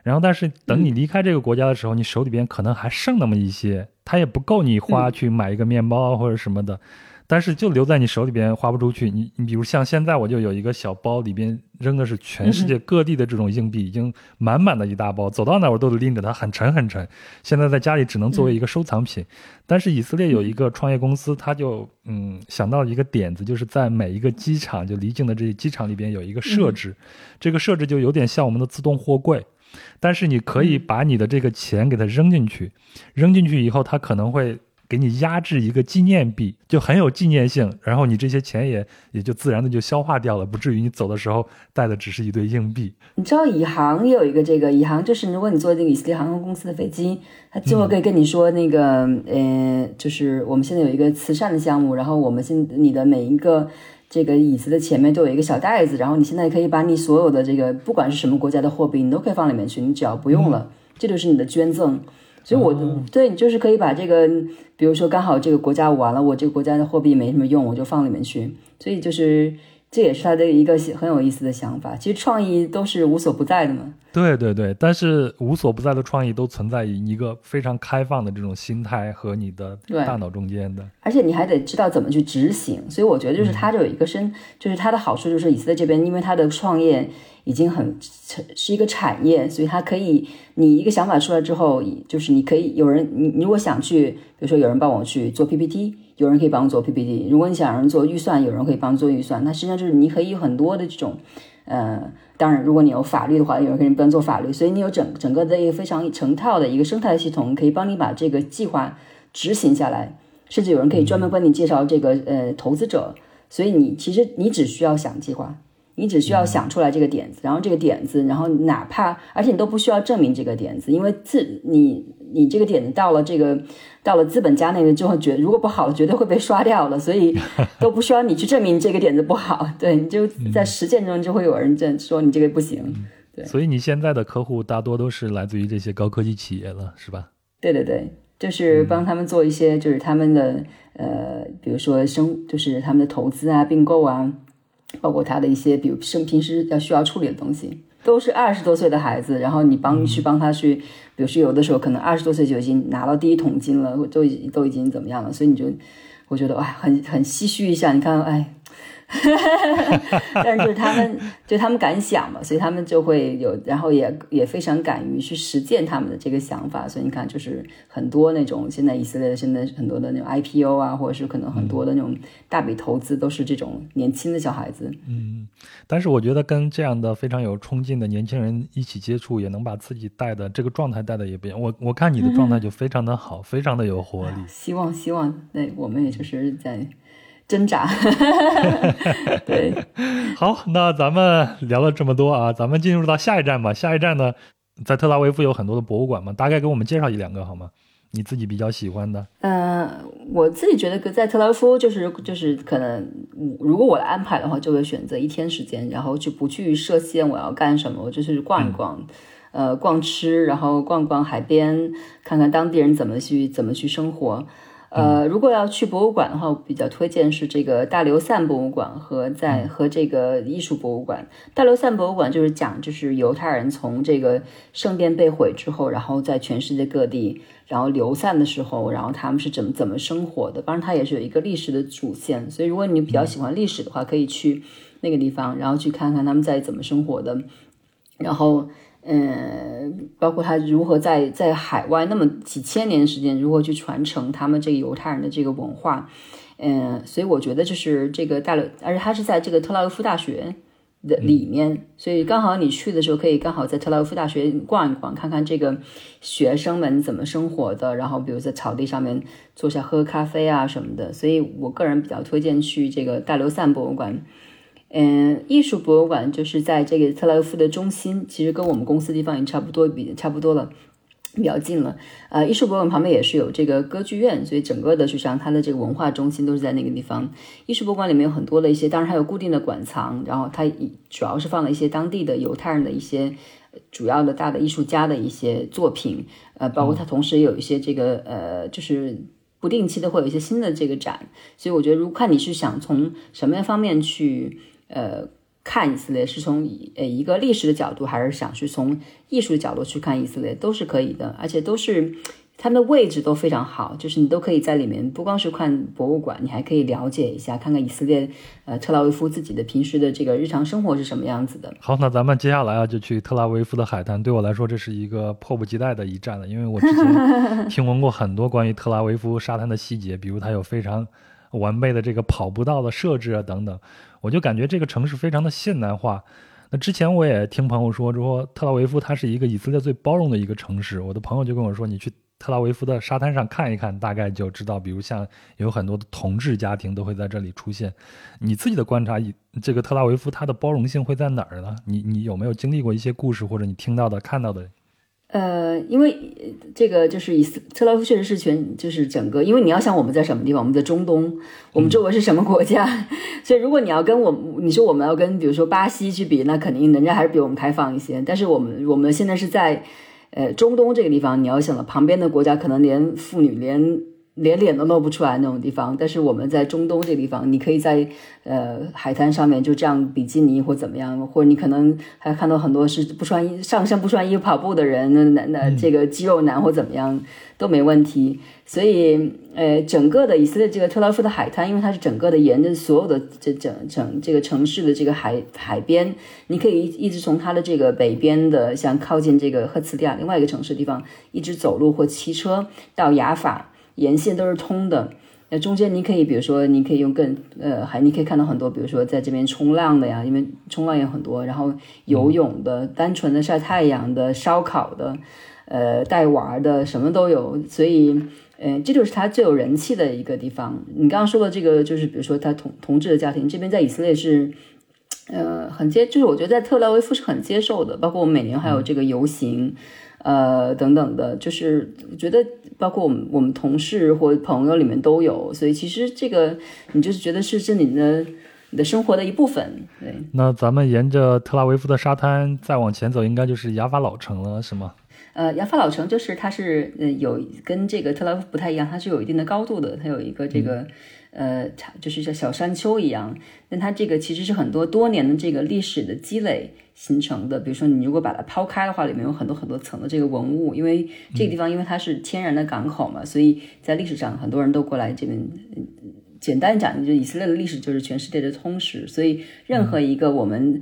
然后但是等你离开这个国家的时候，你手里边可能还剩那么一些，它也不够你花去买一个面包或者什么的。但是就留在你手里边花不出去，你你比如像现在我就有一个小包，里边扔的是全世界各地的这种硬币，已经满满的一大包，走到哪我都得拎着它，很沉很沉。现在在家里只能作为一个收藏品。但是以色列有一个创业公司，他就嗯想到一个点子，就是在每一个机场就离境的这些机场里边有一个设置，这个设置就有点像我们的自动货柜，但是你可以把你的这个钱给它扔进去，扔进去以后它可能会。给你压制一个纪念币，就很有纪念性，然后你这些钱也也就自然的就消化掉了，不至于你走的时候带的只是一堆硬币。你知道以航也有一个这个，以航就是如果你坐这个以色列航空公司的飞机，他最后可以跟你说那个，呃，就是我们现在有一个慈善的项目，然后我们现你的每一个这个椅子的前面都有一个小袋子，然后你现在可以把你所有的这个不管是什么国家的货币，你都可以放里面去，你只要不用了，这就是你的捐赠。所以，我对你就是可以把这个，比如说刚好这个国家完了，我这个国家的货币没什么用，我就放里面去。所以，就是这也是他的一个很有意思的想法。其实创意都是无所不在的嘛。对对对，但是无所不在的创意都存在于一个非常开放的这种心态和你的大脑中间的。而且你还得知道怎么去执行。所以我觉得就是他就有一个深，就是他的好处就是以色列这边，因为他的创业。已经很是一个产业，所以他可以，你一个想法出来之后，就是你可以有人，你如果想去，比如说有人帮我去做 PPT，有人可以帮我做 PPT。如果你想让人做预算，有人可以帮你做预算。那实际上就是你可以有很多的这种，呃，当然如果你有法律的话，有人可以帮做法律。所以你有整整个的一个非常成套的一个生态系统，可以帮你把这个计划执行下来。甚至有人可以专门帮你介绍这个呃投资者。所以你其实你只需要想计划。你只需要想出来这个点子，然后这个点子，然后哪怕，而且你都不需要证明这个点子，因为自你你这个点子到了这个到了资本家那边之后，觉如果不好，绝对会被刷掉了，所以 都不需要你去证明这个点子不好。对，你就在实践中就会有人证说你这个不行。对，所以你现在的客户大多都是来自于这些高科技企业了，是吧？对对对，就是帮他们做一些，就是他们的呃，比如说生，就是他们的投资啊、并购啊。包括他的一些，比如生平时要需要处理的东西，都是二十多岁的孩子，然后你帮去帮他去，比如说有的时候可能二十多岁就已经拿到第一桶金了，都已都已经怎么样了，所以你就，我觉得哎，很很唏嘘一下，你看，哎。但是就是他们，就他们敢想嘛，所以他们就会有，然后也也非常敢于去实践他们的这个想法。所以你看，就是很多那种现在以色列的现在很多的那种 IPO 啊，或者是可能很多的那种大笔投资，都是这种年轻的小孩子。嗯，但是我觉得跟这样的非常有冲劲的年轻人一起接触，也能把自己带的这个状态带的也变。我我看你的状态就非常的好，非常的有活力。希望希望，对我们也就是在。挣扎，对，好，那咱们聊了这么多啊，咱们进入到下一站吧。下一站呢，在特拉维夫有很多的博物馆嘛，大概给我们介绍一两个好吗？你自己比较喜欢的？嗯，我自己觉得在特拉维夫就是就是可能，如果我来安排的话，就会选择一天时间，然后就不去设限我要干什么，我就是逛一逛，呃，逛吃，然后逛逛海边，看看当地人怎么去怎么去生活。呃，如果要去博物馆的话，我比较推荐是这个大流散博物馆和在和这个艺术博物馆。大流散博物馆就是讲，就是犹太人从这个圣殿被毁之后，然后在全世界各地，然后流散的时候，然后他们是怎么怎么生活的。当然，它也是有一个历史的主线，所以如果你比较喜欢历史的话，可以去那个地方，然后去看看他们在怎么生活的，然后。嗯，包括他如何在在海外那么几千年时间，如何去传承他们这个犹太人的这个文化，嗯，所以我觉得就是这个大流，而且他是在这个特拉维夫大学的里面，所以刚好你去的时候可以刚好在特拉维夫大学逛一逛，看看这个学生们怎么生活的，然后比如在草地上面坐下喝咖啡啊什么的，所以我个人比较推荐去这个大流散博物馆。嗯，艺术博物馆就是在这个特拉维夫的中心，其实跟我们公司地方已经差不多，比差不多了，比较近了。呃，艺术博物馆旁边也是有这个歌剧院，所以整个的实际上它的这个文化中心都是在那个地方。艺术博物馆里面有很多的一些，当然还有固定的馆藏，然后它主要是放了一些当地的犹太人的一些主要的大的艺术家的一些作品，呃，包括它同时也有一些这个呃，就是不定期的会有一些新的这个展。所以我觉得，如果看你是想从什么样方面去。呃，看以色列是从呃一个历史的角度，还是想去从艺术的角度去看以色列，都是可以的，而且都是他们的位置都非常好，就是你都可以在里面，不光是看博物馆，你还可以了解一下，看看以色列呃特拉维夫自己的平时的这个日常生活是什么样子的。好，那咱们接下来啊就去特拉维夫的海滩，对我来说这是一个迫不及待的一站了，因为我之前听闻过很多关于特拉维夫沙滩的细节，比如它有非常完备的这个跑步道的设置啊等等。我就感觉这个城市非常的现代化。那之前我也听朋友说，说特拉维夫它是一个以色列最包容的一个城市。我的朋友就跟我说，你去特拉维夫的沙滩上看一看，大概就知道。比如像有很多的同志家庭都会在这里出现。你自己的观察，以这个特拉维夫它的包容性会在哪儿呢？你你有没有经历过一些故事，或者你听到的、看到的？呃，因为这个就是以特拉夫确实是全，就是整个，因为你要想我们在什么地方，我们在中东，我们周围是什么国家，所以如果你要跟我们，你说我们要跟比如说巴西去比，那肯定人家还是比我们开放一些。但是我们我们现在是在呃中东这个地方，你要想了旁边的国家，可能连妇女连。连脸都露不出来那种地方，但是我们在中东这地方，你可以在呃海滩上面就这样比基尼或怎么样，或者你可能还看到很多是不穿衣上身不穿衣服跑步的人，那那那这个肌肉男或怎么样都没问题。所以呃，整个的以色列这个特拉夫的海滩，因为它是整个的沿着所有的这整整这个城市的这个海海边，你可以一直从它的这个北边的像靠近这个赫茨利亚另外一个城市的地方，一直走路或骑车到雅法。沿线都是通的，那中间你可以，比如说，你可以用更呃，还你可以看到很多，比如说在这边冲浪的呀，因为冲浪也很多，然后游泳的、单纯的晒太阳的、烧烤的，呃，带娃的，什么都有。所以，呃，这就是它最有人气的一个地方。你刚刚说的这个，就是比如说他同同志的家庭，这边在以色列是，呃，很接，就是我觉得在特拉维夫是很接受的，包括我们每年还有这个游行。呃，等等的，就是我觉得，包括我们我们同事或朋友里面都有，所以其实这个你就是觉得是是你的你的生活的一部分。对，那咱们沿着特拉维夫的沙滩再往前走，应该就是雅法老城了，是吗？呃，雅法老城就是它是呃有跟这个特拉维夫不太一样，它是有一定的高度的，它有一个这个。呃，就是像小山丘一样，但它这个其实是很多多年的这个历史的积累形成的。比如说，你如果把它抛开的话，里面有很多很多层的这个文物。因为这个地方，因为它是天然的港口嘛，所以在历史上很多人都过来这边。简单讲，就以色列的历史就是全世界的通史，所以任何一个我们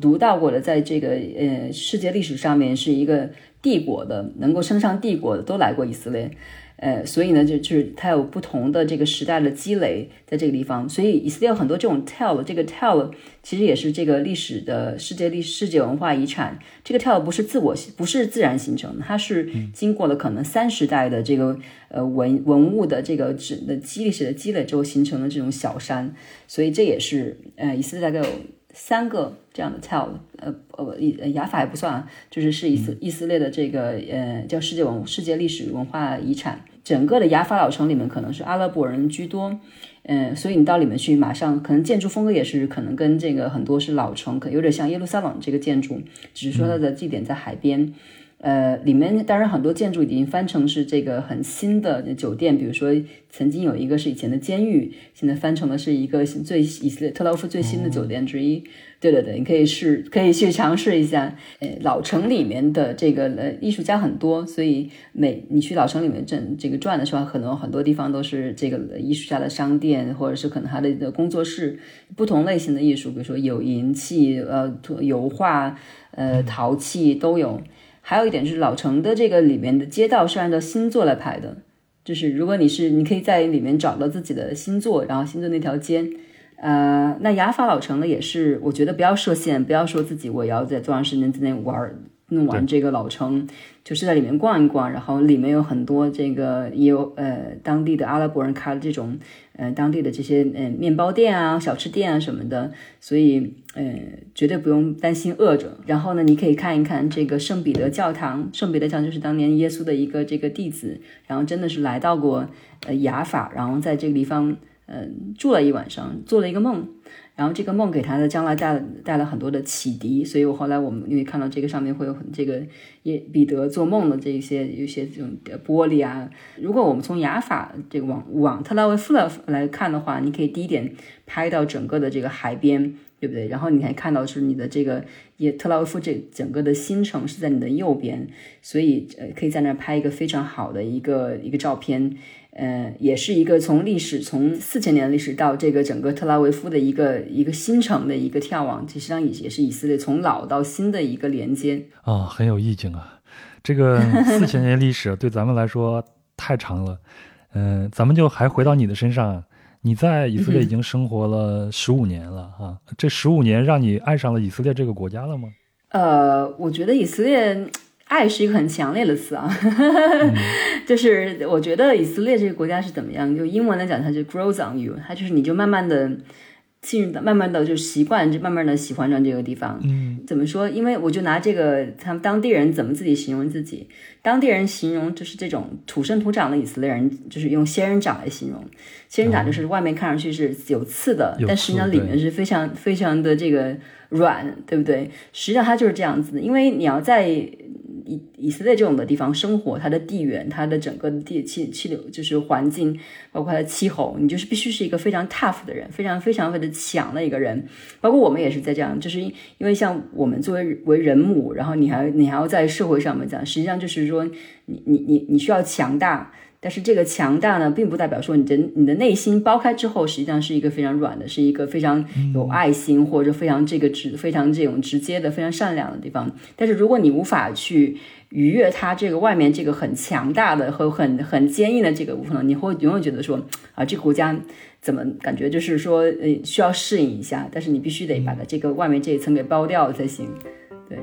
读到过的，在这个呃世界历史上面是一个帝国的，能够升上帝国的，都来过以色列。呃，所以呢，就就是它有不同的这个时代的积累在这个地方，所以以色列有很多这种 tell，这个 tell 其实也是这个历史的世界历世界文化遗产。这个 tell 不是自我不是自然形成的，它是经过了可能三十代的这个呃文文物的这个纸的积历史的积累之后形成的这种小山，所以这也是呃以色列大概有三个这样的 tell，呃呃雅法也不算啊，就是是以色以色列的这个呃叫世界文世界历史文化遗产。整个的雅法老城里面可能是阿拉伯人居多，嗯，所以你到里面去，马上可能建筑风格也是可能跟这个很多是老城，可有点像耶路撒冷这个建筑，只是说它的地点在海边。呃，里面当然很多建筑已经翻成是这个很新的酒店，比如说曾经有一个是以前的监狱，现在翻成的是一个最以色列特劳夫最新的酒店之一。对对对，你可以试，可以去尝试一下。呃，老城里面的这个呃艺术家很多，所以每你去老城里面转这个转的时候，可能很多地方都是这个艺术家的商店，或者是可能他的工作室，不同类型的艺术，比如说有银器、呃油画、呃陶器都有。还有一点就是老城的这个里面的街道是按照星座来排的，就是如果你是你可以在里面找到自己的星座，然后星座那条街，呃，那雅法老城呢也是，我觉得不要设限，不要说自己我要在多长时间之内玩弄完这个老城，就是在里面逛一逛，然后里面有很多这个也有呃当地的阿拉伯人开的这种呃当地的这些呃面包店啊、小吃店啊什么的，所以呃绝对不用担心饿着。然后呢，你可以看一看这个圣彼得教堂，圣彼得教堂就是当年耶稣的一个这个弟子，然后真的是来到过呃雅法，然后在这个地方嗯住了一晚上，做了一个梦。然后这个梦给他的将来带了带了很多的启迪，所以我后来我们因为看到这个上面会有很这个也彼得做梦的这些有些这种玻璃啊。如果我们从雅法这个往往特拉维夫的来看的话，你可以第一点拍到整个的这个海边，对不对？然后你还看到是你的这个也特拉维夫这整个的新城是在你的右边，所以呃可以在那儿拍一个非常好的一个一个照片。呃，也是一个从历史从四千年的历史到这个整个特拉维夫的一个一个新城的一个眺望，实际上也也是以色列从老到新的一个连接啊，很有意境啊。这个四千年历史对咱们来说太长了，嗯，咱们就还回到你的身上，你在以色列已经生活了十五年了啊，这十五年让你爱上了以色列这个国家了吗？呃，我觉得以色列。爱是一个很强烈的词啊，就是我觉得以色列这个国家是怎么样？就英文来讲，它就 grows on you，它就是你就慢慢的进入，慢慢的就习惯，就慢慢的喜欢上这个地方。嗯，怎么说？因为我就拿这个他们当地人怎么自己形容自己，当地人形容就是这种土生土长的以色列人，就是用仙人掌来形容。仙人掌就是外面看上去是有刺的，但实际上里面是非常非常的这个软，对不对？实际上它就是这样子的，因为你要在。以以色列这种的地方生活，它的地缘，它的整个的地气气流，就是环境，包括它的气候，你就是必须是一个非常 tough 的人，非常非常的强的一个人。包括我们也是在这样，就是因因为像我们作为为人母，然后你还你还要在社会上面讲，实际上就是说，你你你你需要强大。但是这个强大呢，并不代表说你的你的内心剥开之后，实际上是一个非常软的，是一个非常有爱心或者非常这个直非常这种直接的非常善良的地方。但是如果你无法去逾越它这个外面这个很强大的和很很坚硬的这个部分，你会永远觉得说啊，这个国家怎么感觉就是说呃需要适应一下，但是你必须得把它这个外面这一层给剥掉才行，对。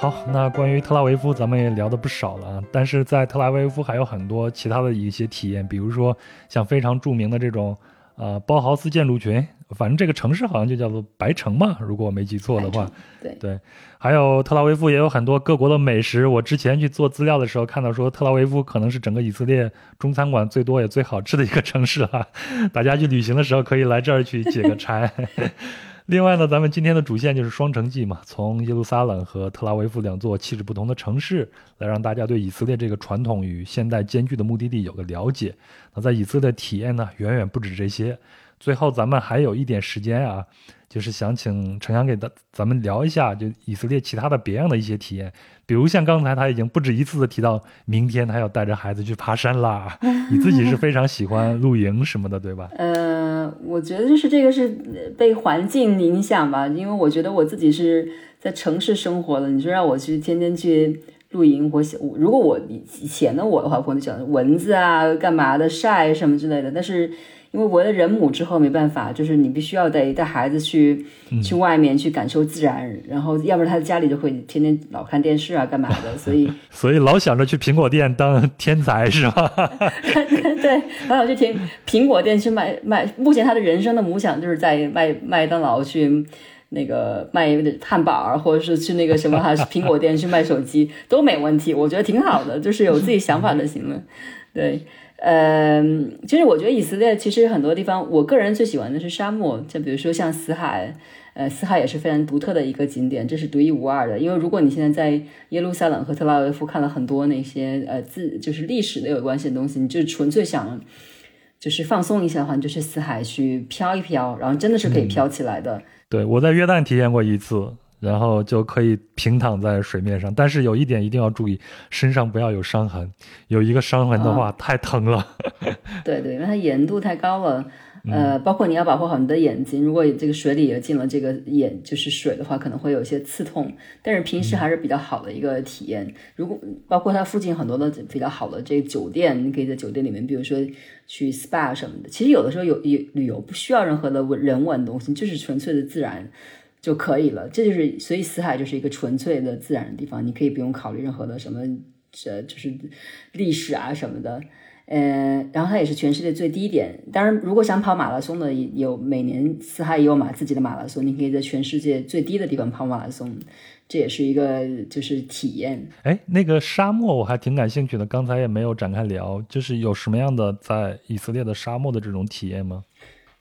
好，那关于特拉维夫，咱们也聊的不少了啊。但是在特拉维夫还有很多其他的一些体验，比如说像非常著名的这种，呃，包豪斯建筑群，反正这个城市好像就叫做白城嘛，如果我没记错的话。对对，还有特拉维夫也有很多各国的美食。我之前去做资料的时候看到说，特拉维夫可能是整个以色列中餐馆最多也最好吃的一个城市哈。大家去旅行的时候可以来这儿去解个馋。另外呢，咱们今天的主线就是双城记嘛，从耶路撒冷和特拉维夫两座气质不同的城市，来让大家对以色列这个传统与现代兼具的目的地有个了解。那在以色列体验呢，远远不止这些。最后，咱们还有一点时间啊。就是想请陈阳给咱咱们聊一下，就以色列其他的别样的一些体验，比如像刚才他已经不止一次的提到，明天他要带着孩子去爬山啦。你自己是非常喜欢露营什么的，对吧？呃，我觉得就是这个是被环境影响吧，因为我觉得我自己是在城市生活的，你说让我去天天去露营，我想如果我以前的我的话，可能讲蚊子啊、干嘛的晒什么之类的，但是。因为为了人母之后没办法，就是你必须要得带孩子去去外面去感受自然，然后要不然他在家里就会天天老看电视啊干嘛的，所以所以老想着去苹果店当天才是吧？对，老想去苹苹果店去卖卖。目前他的人生的母想就是在麦麦当劳去那个卖汉堡，或者是去那个什么还是苹果店去卖手机都没问题，我觉得挺好的，就是有自己想法就行了，对。呃，其实我觉得以色列其实很多地方，我个人最喜欢的是沙漠，就比如说像死海，呃，死海也是非常独特的一个景点，这是独一无二的。因为如果你现在在耶路撒冷和特拉维夫看了很多那些呃自就是历史的有关系的东西，你就纯粹想就是放松一下的话，你就去死海去飘一飘，然后真的是可以飘起来的。对我在约旦体验过一次。然后就可以平躺在水面上，但是有一点一定要注意，身上不要有伤痕。有一个伤痕的话，太疼了。对对，因为它盐度太高了。呃，包括你要保护好你的眼睛，如果这个水里也进了这个眼就是水的话，可能会有一些刺痛。但是平时还是比较好的一个体验。如果包括它附近很多的比较好的这个酒店，你可以在酒店里面，比如说去 SPA 什么的。其实有的时候有有旅游不需要任何的人文东西，就是纯粹的自然就可以了。这就是所以死海就是一个纯粹的自然的地方，你可以不用考虑任何的什么这就是历史啊什么的。嗯，然后它也是全世界最低点。当然，如果想跑马拉松的，有每年四海也有马自己的马拉松，你可以在全世界最低的地方跑马拉松，这也是一个就是体验。哎，那个沙漠我还挺感兴趣的，刚才也没有展开聊，就是有什么样的在以色列的沙漠的这种体验吗？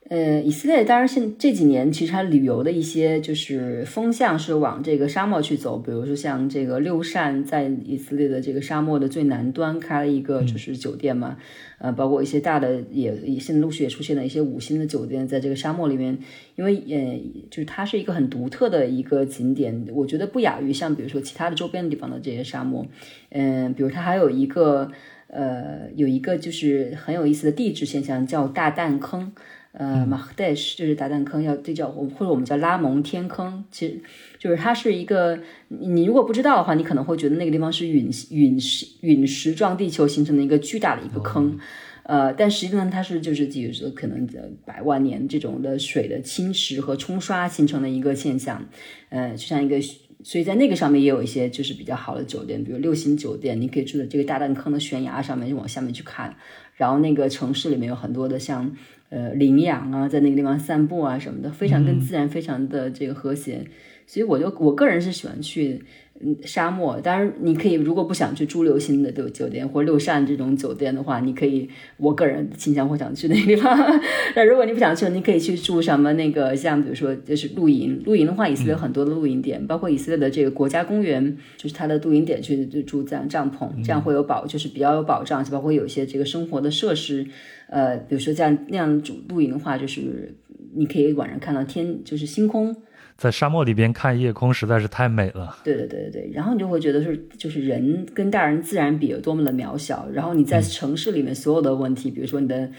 呃，以色列当然现这几年其实它旅游的一些就是风向是往这个沙漠去走，比如说像这个六扇在以色列的这个沙漠的最南端开了一个就是酒店嘛，呃，包括一些大的也也现在陆续也出现了一些五星的酒店在这个沙漠里面，因为呃就是它是一个很独特的一个景点，我觉得不亚于像比如说其他的周边的地方的这些沙漠，嗯，比如它还有一个呃有一个就是很有意思的地质现象叫大弹坑。呃，马赫代什就是达旦坑，要这叫或者我们叫拉蒙天坑，其实就是它是一个，你如果不知道的话，你可能会觉得那个地方是陨陨石陨石撞地球形成的一个巨大的一个坑，呃，但实际上它是就是比如说可能百万年这种的水的侵蚀和冲刷形成的一个现象，呃，就像一个，所以在那个上面也有一些就是比较好的酒店，比如六星酒店，你可以住在这个大弹坑的悬崖上面，就往下面去看，然后那个城市里面有很多的像。呃，领养啊，在那个地方散步啊什么的，非常跟自然非常的这个和谐，所以我就我个人是喜欢去嗯沙漠。当然，你可以如果不想去住六星的酒酒店或六扇这种酒店的话，你可以，我个人倾向会想去那个地方。那如果你不想去，你可以去住什么那个像比如说就是露营，露营的话，以色列有很多的露营点，包括以色列的这个国家公园，就是它的露营点去就住这样帐篷，这样会有保，就是比较有保障，包括有一些这个生活的设施。呃，比如说这样那样主露营的话，就是你可以晚上看到天，就是星空，在沙漠里边看夜空实在是太美了。对对对对对，然后你就会觉得是就是人跟大人自然比有多么的渺小，然后你在城市里面所有的问题，比如说你的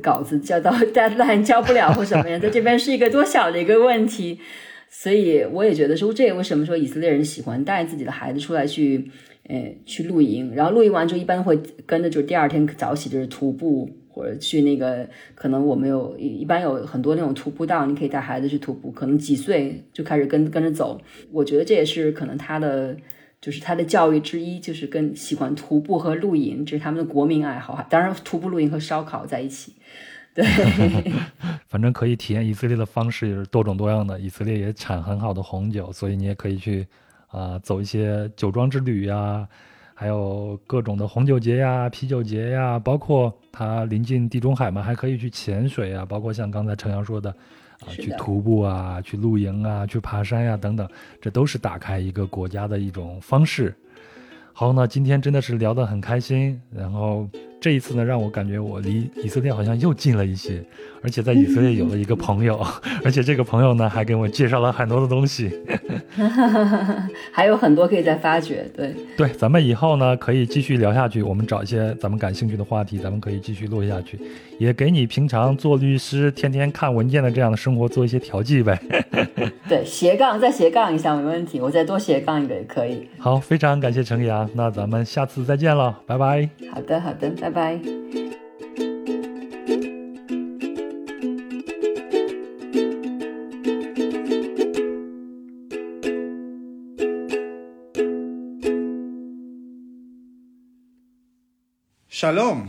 稿子交到 deadline 交不了或什么样，在这边是一个多小的一个问题，所以我也觉得说，这也为什么说以色列人喜欢带自己的孩子出来去，呃，去露营，然后露营完之后一般会跟着就是第二天早起就是徒步。或者去那个，可能我们有一般有很多那种徒步道，你可以带孩子去徒步。可能几岁就开始跟跟着走，我觉得这也是可能他的就是他的教育之一，就是跟喜欢徒步和露营，这是他们的国民爱好。当然，徒步、露营和烧烤在一起，对，反正可以体验以色列的方式也是多种多样的。以色列也产很好的红酒，所以你也可以去啊走一些酒庄之旅呀。还有各种的红酒节呀、啤酒节呀，包括它临近地中海嘛，还可以去潜水啊，包括像刚才程阳说的，啊，去徒步啊、去露营啊、去爬山呀等等，这都是打开一个国家的一种方式。好，那今天真的是聊得很开心，然后。这一次呢，让我感觉我离以色列好像又近了一些，而且在以色列有了一个朋友，而且这个朋友呢还给我介绍了很多的东西，还有很多可以再发掘。对对，咱们以后呢可以继续聊下去，我们找一些咱们感兴趣的话题，咱们可以继续录下去，也给你平常做律师天天看文件的这样的生活做一些调剂呗。对，斜杠再斜杠一下没问题，我再多斜杠一个也可以。好，非常感谢程阳，那咱们下次再见了，拜拜。好的，好的。拜拜。Shalom，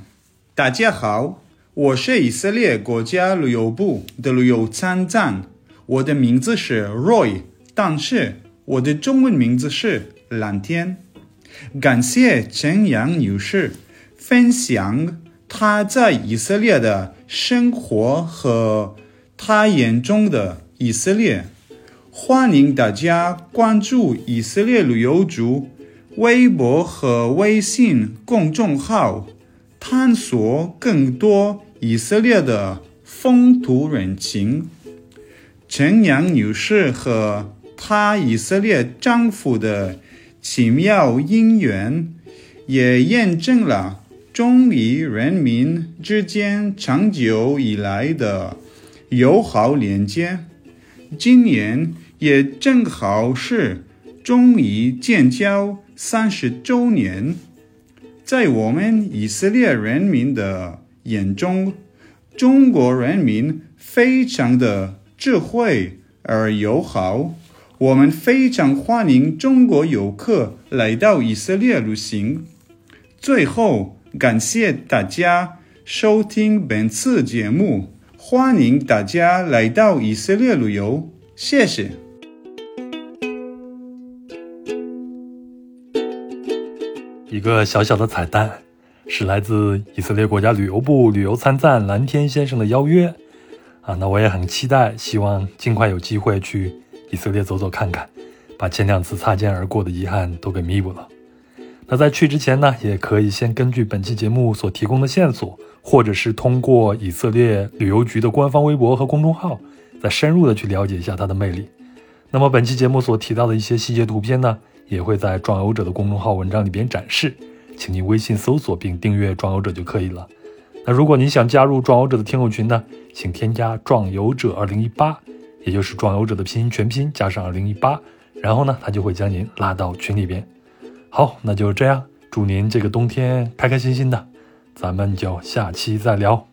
大家好，我是以色列国家旅游部的旅游参赞，我的名字是 Roy，但是我的中文名字是蓝天。感谢陈阳女士。分享她在以色列的生活和她眼中的以色列。欢迎大家关注以色列旅游组微博和微信公众号，探索更多以色列的风土人情。陈阳女士和她以色列丈夫的奇妙姻缘，也验证了。中以人民之间长久以来的友好连接。今年也正好是中以建交三十周年，在我们以色列人民的眼中，中国人民非常的智慧而友好。我们非常欢迎中国游客来到以色列旅行。最后，感谢大家收听本次节目，欢迎大家来到以色列旅游，谢谢。一个小小的彩蛋，是来自以色列国家旅游部旅游参赞蓝天先生的邀约啊，那我也很期待，希望尽快有机会去。以色列走走看看，把前两次擦肩而过的遗憾都给弥补了。那在去之前呢，也可以先根据本期节目所提供的线索，或者是通过以色列旅游局的官方微博和公众号，再深入的去了解一下它的魅力。那么本期节目所提到的一些细节图片呢，也会在壮游者的公众号文章里边展示，请您微信搜索并订阅壮游者就可以了。那如果你想加入壮游者的听友群呢，请添加壮游者二零一八。也就是壮游者的拼音全拼加上二零一八，然后呢，他就会将您拉到群里边。好，那就这样，祝您这个冬天开开心心的，咱们就下期再聊。